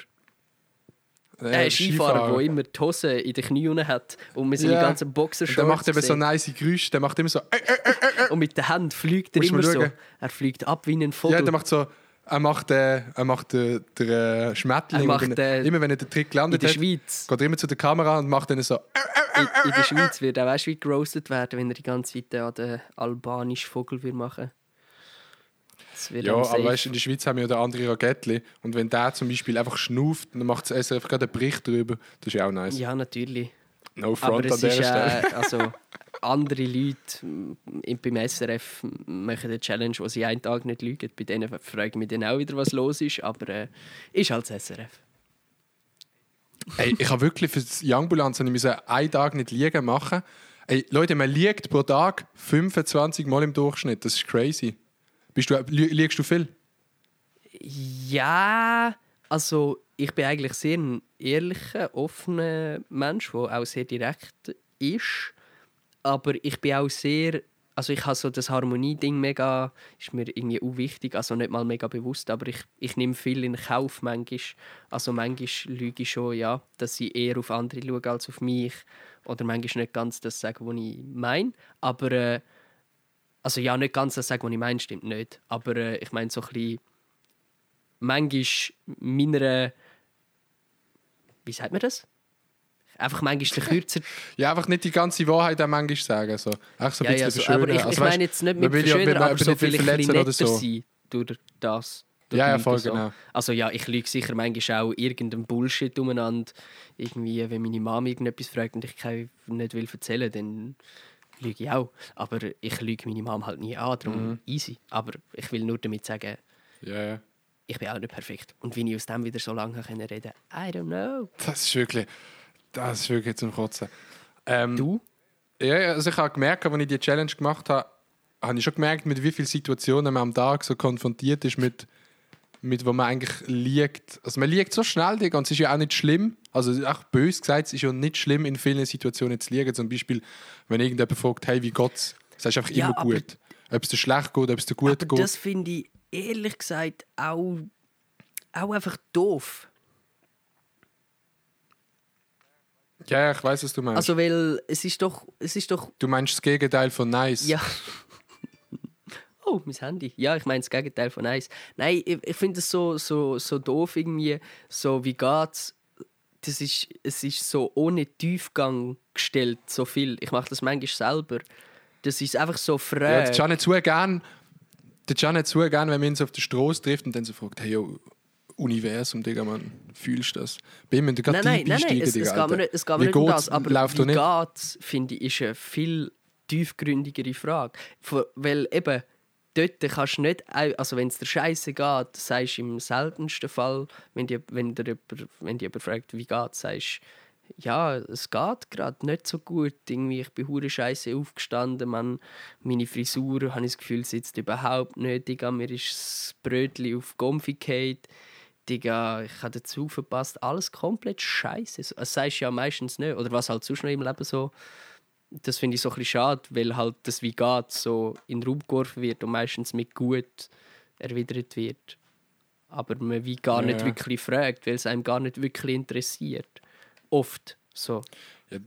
Äh, Äh, Skifahrer, der immer die Hose in den Knien hat und mit seinen Ja. ganzen Boxershorts der macht eben so nice Geräusche. Der macht immer so. Äh, äh, Und mit der Hand fliegt er Musst immer so. Er fliegt ab wie ein Vogel. ja, der macht so. Er macht, äh, er macht äh, den äh, Schmetterling. Er macht, äh, immer wenn er den Trick in gelandet der hat, Schweiz. geht er immer zu der Kamera und macht dann so. Äh, In, in der Schweiz wird auch weißt, wie geroastet werden, wenn er die ganze Zeit an den albanischen Vogel will machen Ja, aber weißt, in der Schweiz haben wir ja den anderen Ragettli. Und wenn der zum Beispiel einfach schnauft, dann macht das SRF gerade einen Bericht darüber. Das ist ja auch nice. Ja, natürlich. No front Aber an der ist Stelle. äh, also andere Leute m, beim SRF machen eine Challenge, wo sie einen Tag nicht lügen. Bei denen frage ich mich dann auch wieder, was los ist. Aber äh, ist halt das SRF. Ey, ich habe wirklich für das Youngbulanz ich musste einen Tag nicht liegen machen. Ey, Leute, man liegt pro Tag 25 Mal im Durchschnitt. Das ist crazy. Bist du, li liegst du viel? Ja, also ich bin eigentlich sehr ein ehrlicher, offener Mensch, der auch sehr direkt ist. Aber ich bin auch sehr, also ich habe so das Harmonie-Ding mega, ist mir irgendwie auch wichtig, also nicht mal mega bewusst, aber ich, ich nehme viel in Kauf manchmal. Also manchmal lüge ich schon, ja, dass ich eher auf andere schaue als auf mich. Oder manchmal nicht ganz das sagen, was ich meine. Aber, äh, also ja, nicht ganz das sagen, was ich meine, stimmt nicht. Aber äh, ich meine so ein bisschen manchmal meiner. Wie sagt man das? Einfach manchmal kürzer. Ja, einfach nicht die ganze Wahrheit auch manchmal sagen. So. Einfach so ein ja, bisschen ja, so, aber ich, ich Also, weißt, meine jetzt nicht mit verschönern, aber so vielleicht ein bisschen oder netter so. sein durch das. durch Ja, ja, voll, so. genau. Also ja, ich lüge sicher manchmal auch irgendeinen Bullshit umeinander. Irgendwie, wenn meine Mama irgendetwas fragt und ich nicht will erzählen, dann lüge ich auch. Aber ich lüge meine Mama halt nie an, darum Mhm. easy. Aber ich will nur damit sagen, Ja, ja. ich bin auch nicht perfekt. Und wie ich aus dem wieder so lange reden reden, I don't know. Das ist wirklich, das ist wirklich zum Kotzen. Ähm, Du? Ja, also ich habe gemerkt, als ich die Challenge gemacht habe, habe ich schon gemerkt, mit wie vielen Situationen man am Tag so konfrontiert ist mit, mit wo man eigentlich liegt. Also man liegt so schnell, Digga, und es ist ja auch nicht schlimm. Also auch bös gesagt, es ist ja nicht schlimm, in vielen Situationen zu liegen. Zum Beispiel, wenn irgendjemand fragt, hey, wie geht's? Sagst du einfach Ja, immer gut. Ob es dir schlecht geht, ob es dir gut Aber geht. das finde ich ehrlich gesagt auch, auch einfach doof. Ja, ich weiß, was du meinst. Also, weil es ist doch, es ist doch, du meinst das Gegenteil von nice. ja. Oh, mein Handy. Ja, ich meine das Gegenteil von nice. Nein, ich, ich finde es so, so, so doof irgendwie, so wie geht's. Das ist, es ist so ohne Tiefgang gestellt, so viel. Ich mache das manchmal selber. Das ist einfach so Ja, frei. das ist auch nicht zu gern, das zu gern, wenn man so auf der Straße trifft und dann so fragt, hey, yo, Universum, Digga, man, fühlst du das? Bei ihm, du Nein, nein, nein, nein, es, es geht mir nicht, es geht mir nicht um das, aber läuft wie geht's, finde ich, ist eine viel tiefgründigere Frage. Weil eben, dort kannst du nicht, also wenn es dir scheiße geht, sagst du im seltensten Fall, wenn dir, wenn dir jemand, wenn dir jemand fragt, wie geht's, sagst du, ja, es geht gerade nicht so gut. Irgendwie, ich bin hure scheiße aufgestanden, man, meine Frisur, habe ich das Gefühl, sitzt überhaupt nicht. Digga, mir ist das Brötchen auf Gomfi. Digga, ich habe dazu verpasst. Alles komplett scheiße. Das sagst du ja meistens nicht. Oder was halt sonst noch im Leben so. Das finde ich so ein bisschen schade, weil halt das «Wie geht» so in den Raum geworfen wird und meistens mit «gut» erwidert wird. Aber man wie gar Ja, nicht wirklich fragt, weil es einem gar nicht wirklich interessiert. Oft so. Ja,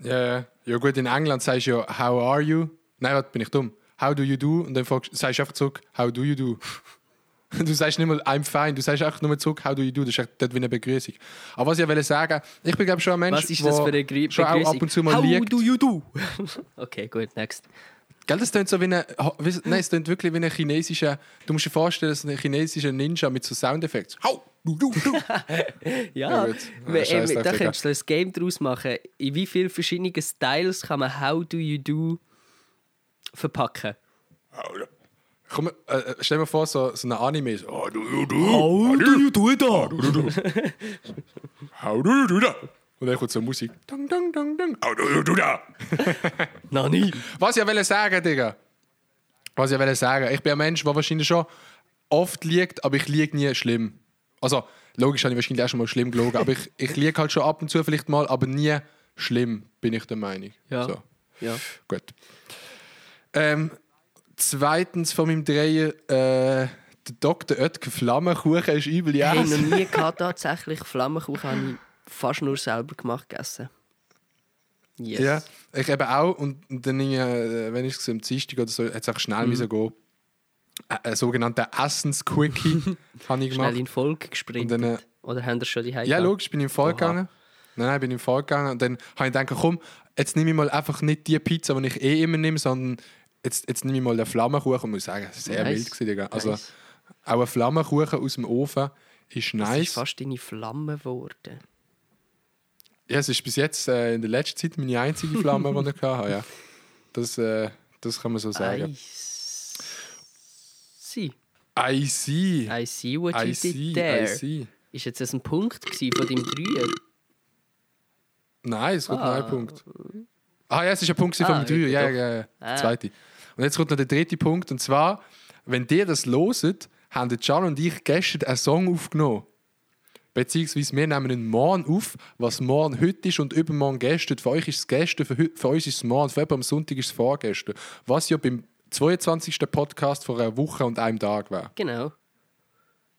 ja. ja gut, in England sagst du ja, how are you? Nein, warte, bin ich dumm. How do you do? Und dann sagst du einfach zurück, how do you do? Du sagst nicht mal I'm fine, du sagst einfach nur zurück, how do you do? Das ist echt dort wie eine Begrüßung. Aber was ich wollte sagen, ich bin glaube schon ein Mensch, Was ist das wo für eine Grü schon auch ab und zu mal How liegt. do you do? okay, gut, next. Gell, das klingt so wie eine, nein, es klingt wirklich wie ein chinesischer, du musst dir vorstellen, es ist ein chinesischer Ninja mit so Soundeffekten. How do you do? Ja, Ja. Ja, scheiß da könntest du ein Game daraus machen. In wie vielen verschiedenen Styles kann man How do you do verpacken? Komm, äh, äh, stell dir vor, so, so ein Anime. So, how do you do? How do you do da? How do you do? How do you do that? Und dann kommt so Musik. Dang, dang, dang, dang. How do you do that? Nani? Was ich wollte sagen, Digga. Was ich wollte sagen. Ich bin ein Mensch, der wahrscheinlich schon oft liegt, aber ich liege nie schlimm. Also, logisch habe ich wahrscheinlich auch schon mal schlimm gelogen, aber ich, ich liege halt schon ab und zu vielleicht mal, aber nie schlimm, bin ich der Meinung. Ja. So, Ja. gut. Ähm, zweitens von meinem Drehen, äh, der Dr. Oetker Flammenkuchen ist übel Hey, yes. noch nie gehabt, tatsächlich. Flammenkuchen habe ich fast nur selber gemacht gegessen. Yes. Ja, ich eben auch. Und dann, äh, wenn ich es am Dienstag oder so, hat es auch schnell müssen gehen. Ein, ein sogenannter Essens-Quickie habe ich gemacht. Schnell in Folge gesprintet. Dann, äh, Oder haben das schon die Ja, logisch, bin ich im Fall gegangen. Nein, nein, bin ich im Fall gegangen. Und dann habe ich gedacht, komm, jetzt nehme ich mal einfach nicht die Pizza, die ich eh immer nehme, sondern jetzt, jetzt nehme ich mal den Flammenkuchen und muss sagen, sehr Nice. wild gewesen, Digga. Also Nice. auch ein Flammenkuchen aus dem Ofen ist Das nice. ist fast deine Flamme geworden. Ja, es ist bis jetzt äh, in der letzten Zeit meine einzige Flamme, die ich hatte. Ja. Das, äh, das kann man so sagen. I see. I see. I see what you I see, did there. I see. Ist jetzt das ein Punkt von deinem Dreier? Nein, es kommt noch Ah. ein Punkt. Ah ja, es ist ein Punkt Ah, von dem Dreier. Ja, ja, ja. Ah. Zweite. Und jetzt kommt noch der dritte Punkt. Und zwar, wenn ihr das loset, haben Can und ich gestern einen Song aufgenommen. Beziehungsweise wir nehmen einen Morgen auf, was morgen heute ist und übermorgen gestern. Für euch ist es gestern, für, für uns ist es morgen, für am Sonntag ist es vorgestern. Was ja beim 22. Podcast vor einer Woche und einem Tag war. Genau.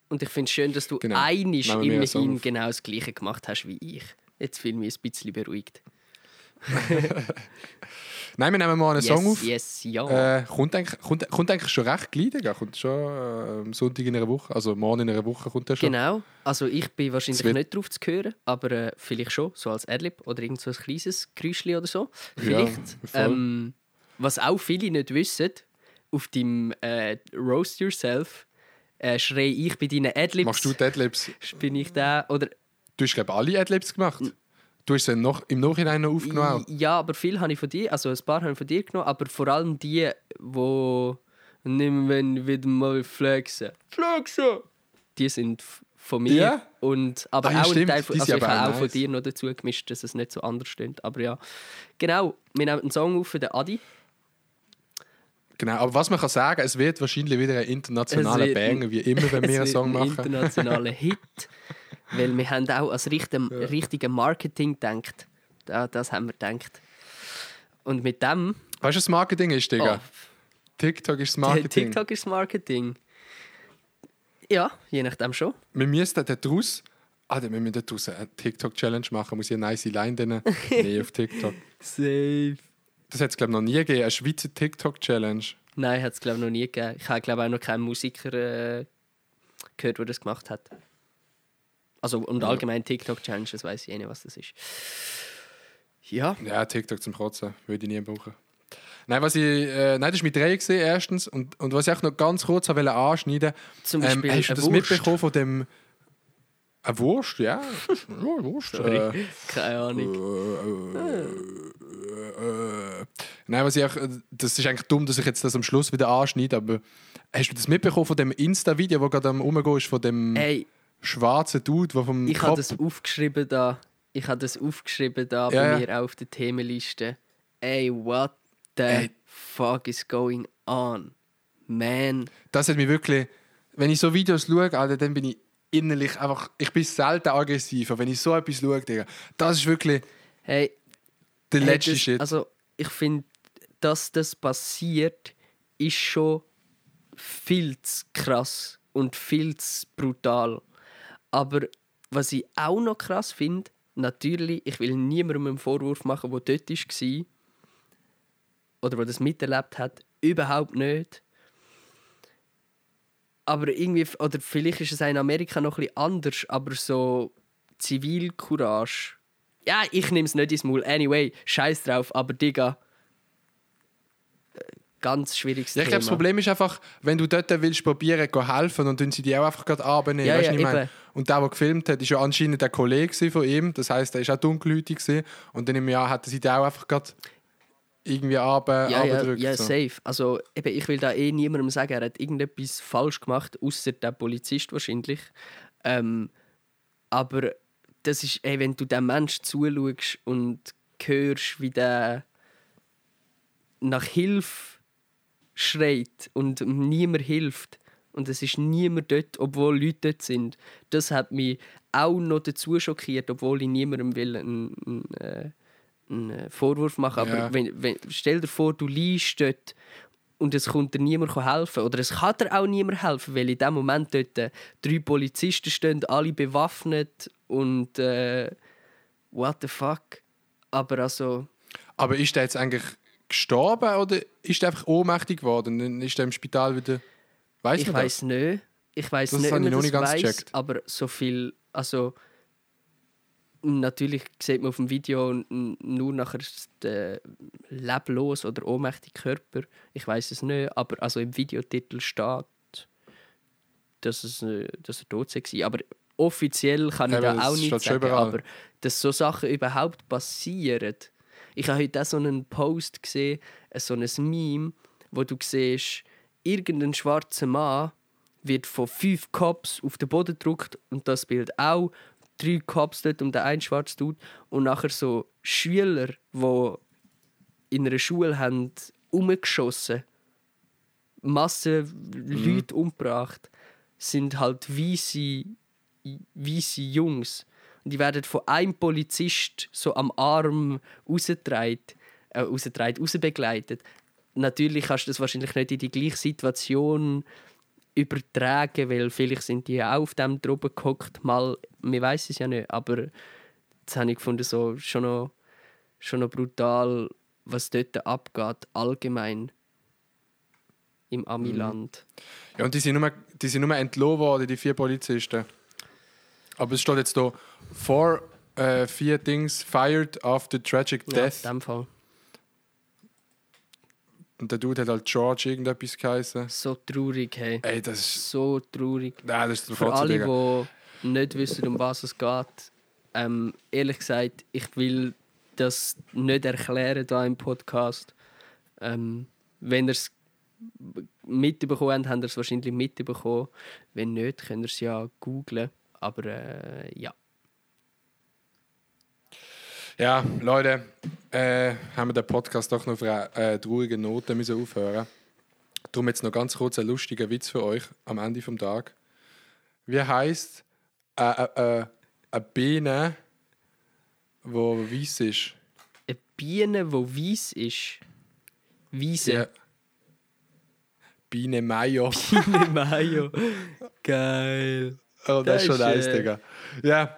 Und ich finde es schön, dass du Genau. einisch immerhin genau das Gleiche gemacht hast wie ich. Jetzt fühle ich mich ein bisschen beruhigt. Nein, wir nehmen mal einen Yes, Song auf. yes, ja. Äh, kommt, eigentlich, kommt, kommt eigentlich schon recht gleich. Kommt schon äh, am Sonntag in einer Woche, also morgen in einer Woche kommt der schon. Genau. Also ich bin wahrscheinlich wird- nicht drauf zu hören, aber äh, vielleicht schon, so als Adlib oder irgend so ein kleines Geräuschchen oder so. Ja, Vielleicht. voll. ähm, was auch viele nicht wissen, auf deinem äh, Roast Yourself äh, schreie ich bei deinen Adlibs. Machst du Deadlips? Bin ich da? Oder Du hast, glaube ich, alle Adlibs gemacht. Du hast sie noch, im Nachhinein noch aufgenommen. Ja, aber viel habe ich von dir, also ein paar habe ich von dir genommen, aber vor allem die, wo nimm wenn wieder mal flexen. Flexen! Die sind von mir. Ja? Und, aber Ah, ja, auch ein stimmt. Teil von, Die also ich habe auch auch von nice. dir noch dazu gemischt, dass es nicht so anders stimmt. Aber ja. Genau, wir nehmen einen Song auf für den Adi. Genau, aber was man kann sagen, es wird wahrscheinlich wieder ein internationaler ein- Banger, wie immer, wenn wir einen Es Song wird ein machen. internationaler Hit. Weil wir haben auch als richtigen, richtigen Marketing gedacht. Da, das haben wir gedacht. Und mit dem... Weißt du, was das Marketing ist, Digga? Oh, TikTok ist das Marketing. TikTok ist Marketing. Ja, je nachdem schon. Wir müssen daraus. Ah, wir müssen daraus eine TikTok-Challenge machen. Muss ich eine nice Line drin nehmen auf TikTok. Safe. Das hat es, glaube ich, noch nie gegeben. Eine Schweizer TikTok-Challenge. Nein, hat es glaube ich noch nie gegeben. Ich habe glaube auch noch keinen Musiker äh, gehört, der das gemacht hat. Also und allgemein TikTok Challenge, das weiß ich eh nicht, was das ist. Ja, Ja, TikTok zum Kotzen. Würde ich nie brauchen. Nein, was ich, äh, nein, das war mit drei gesehen erstens. Und, und was ich auch noch ganz kurz wollte anschneiden zum ähm, Beispiel Hast du das Wurst. mitbekommen von dem. Eine Wurst, ja. ja Wurst. Äh, Keine Ahnung. äh, nein, was ich auch, äh, das ist eigentlich dumm, dass ich jetzt das am Schluss wieder anschneide, aber hast du das mitbekommen von dem Insta-Video, das gerade am Rumgehen ist, von dem Ey, schwarzen Dude, der vom ich habe das aufgeschrieben da. Ich habe das aufgeschrieben da Ja, bei ja. mir auf der Themenliste. Ey, what the Ey. fuck is going on? Man. Das hat mich wirklich... Wenn ich so Videos schaue, Alter, dann bin ich innerlich einfach... Ich bin selten aggressiv, aber wenn ich so etwas schaue, Digga, das ist wirklich Hey, der Hey, letzte das, Shit. Also, ich finde, dass das passiert, ist schon viel zu krass und viel zu brutal. Aber was ich auch noch krass finde, natürlich, ich will niemandem einen Vorwurf machen, der dort war oder der das miterlebt hat, überhaupt nicht. Aber irgendwie, oder vielleicht ist es in Amerika noch bisschen anders, aber so Zivilcourage. Ja, ich nehme es nicht ins Maul. Anyway, scheiß drauf, aber Digga. Ganz schwieriges Ja, ich Thema. glaube, das Problem ist einfach, wenn du dort willst probieren, helfen und dann sie die auch einfach gerade abnehmen. Ja, weißt ja, ich eben. Und der, der gefilmt hat, ist ja anscheinend der Kollege von ihm. Das heißt, er ist auch dunkelhäutig gewesen. Und dann im Jahr hat er sie die auch einfach gerade irgendwie runter, ja, ja, ja, so. safe. Also, eben, ich will da eh niemandem sagen, er hat irgendetwas falsch gemacht, außer der Polizist wahrscheinlich. Ähm, aber das ist, ey, wenn du dem Menschen zuschaust und hörst, wie der nach Hilfe schreit und niemand hilft und es ist niemand dort, obwohl Leute dort sind, das hat mich auch noch dazu schockiert, obwohl ich niemandem will einen, einen, äh, einen Vorwurf machen. Aber Ja. wenn, wenn, stell dir vor, du liegst dort und es kommt dir niemand helfen. Oder es kann dir auch niemand helfen, weil in dem Moment dort drei Polizisten stehen, alle bewaffnet und äh, what the fuck. Aber also, Aber ist der jetzt eigentlich gestorben oder ist er einfach ohnmächtig geworden? Dann ist er im Spital wieder. Weißt ich weiß nicht. Ich weiß nicht, habe ob ich noch nicht ganz weiss, gecheckt. aber so viel, also natürlich sieht man auf dem Video nur nachher den leblos oder ohnmächtigen Körper. Ich weiß es nicht, aber also im Videotitel steht, dass, es, äh, dass er tot war. Aber offiziell kann ich Eben, da auch nicht sagen. überall. Aber dass so Sachen überhaupt passieren. Ich habe heute auch so einen Post gesehen, äh, so ein Meme, wo du siehst, irgendein schwarzer Mann wird von fünf Cops auf den Boden gedrückt und das Bild auch. Drei Cops dort und der ein schwarz Dude. Und nachher so Schüler, die in einer Schule haben umgeschossen, Massen Leute umgebracht, sind halt weiße, weiße Jungs. Die werden von einem Polizist so am Arm rausgetragen, äh, rausbegleitet. Natürlich kannst du das wahrscheinlich nicht in die gleiche Situation übertragen, weil vielleicht sind die auch auf dem drüber gehockt, mal, wir weiß es ja nicht, aber das habe ich gefunden, so schon noch schon noch brutal, was dort abgeht, allgemein im Amiland. Ja, und die sind nur, die sind nur entlohnt worden, die vier Polizisten. Aber es steht jetzt hier, four, äh, vier Dings fired after tragic Ja, death. in dem Fall. und der Dude hat halt George irgendetwas geheißen. So traurig, hey. Ey, das ist. So traurig. Nein, das ist Für alle, die nicht wissen, um was es geht, ähm, ehrlich gesagt, ich will das nicht erklären da im Podcast. Ähm, wenn ihr es mitbekommen habt, habt ihr es wahrscheinlich mitbekommen. Wenn nicht, könnt ihr es ja googlen. Aber äh, ja. Ja, Leute, äh, haben wir den Podcast doch noch auf einer äh, traurigen Note müssen aufhören. Darum jetzt noch ganz kurz ein lustiger Witz für euch am Ende vom Tag. Wie heißt äh, äh, äh, eine Biene, wo weiß ist? Eine Biene, die weiß ist. Weise. Ja. Biene Mayo. Biene Mayo. Geil. Oh, das, Das ist schon nice, äh, Digga. Ja.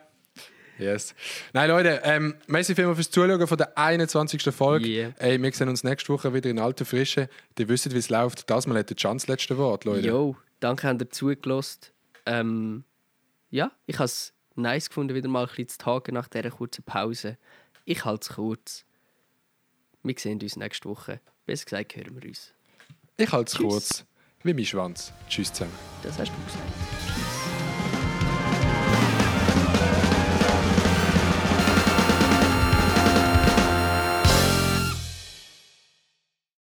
Yes. Nein, Leute, ähm, merci vielmals fürs Zuschauen von der 21. Folge. Yeah. Ey, wir sehen uns nächste Woche wieder in alter Frische. Die wissen, wie es läuft. Das Mal hat der Chance das letzte Wort, Leute. Jo, danke, habt ihr zugelassen. Ähm, ja, ich habe es nice gefunden, wieder mal ein bisschen zu tagen nach dieser kurzen Pause. Ich halte es kurz. Wir sehen uns nächste Woche. Besser gesagt, hören wir uns. Ich halte es kurz. Wie mein Schwanz. Tschüss zusammen. Das hast du gesagt.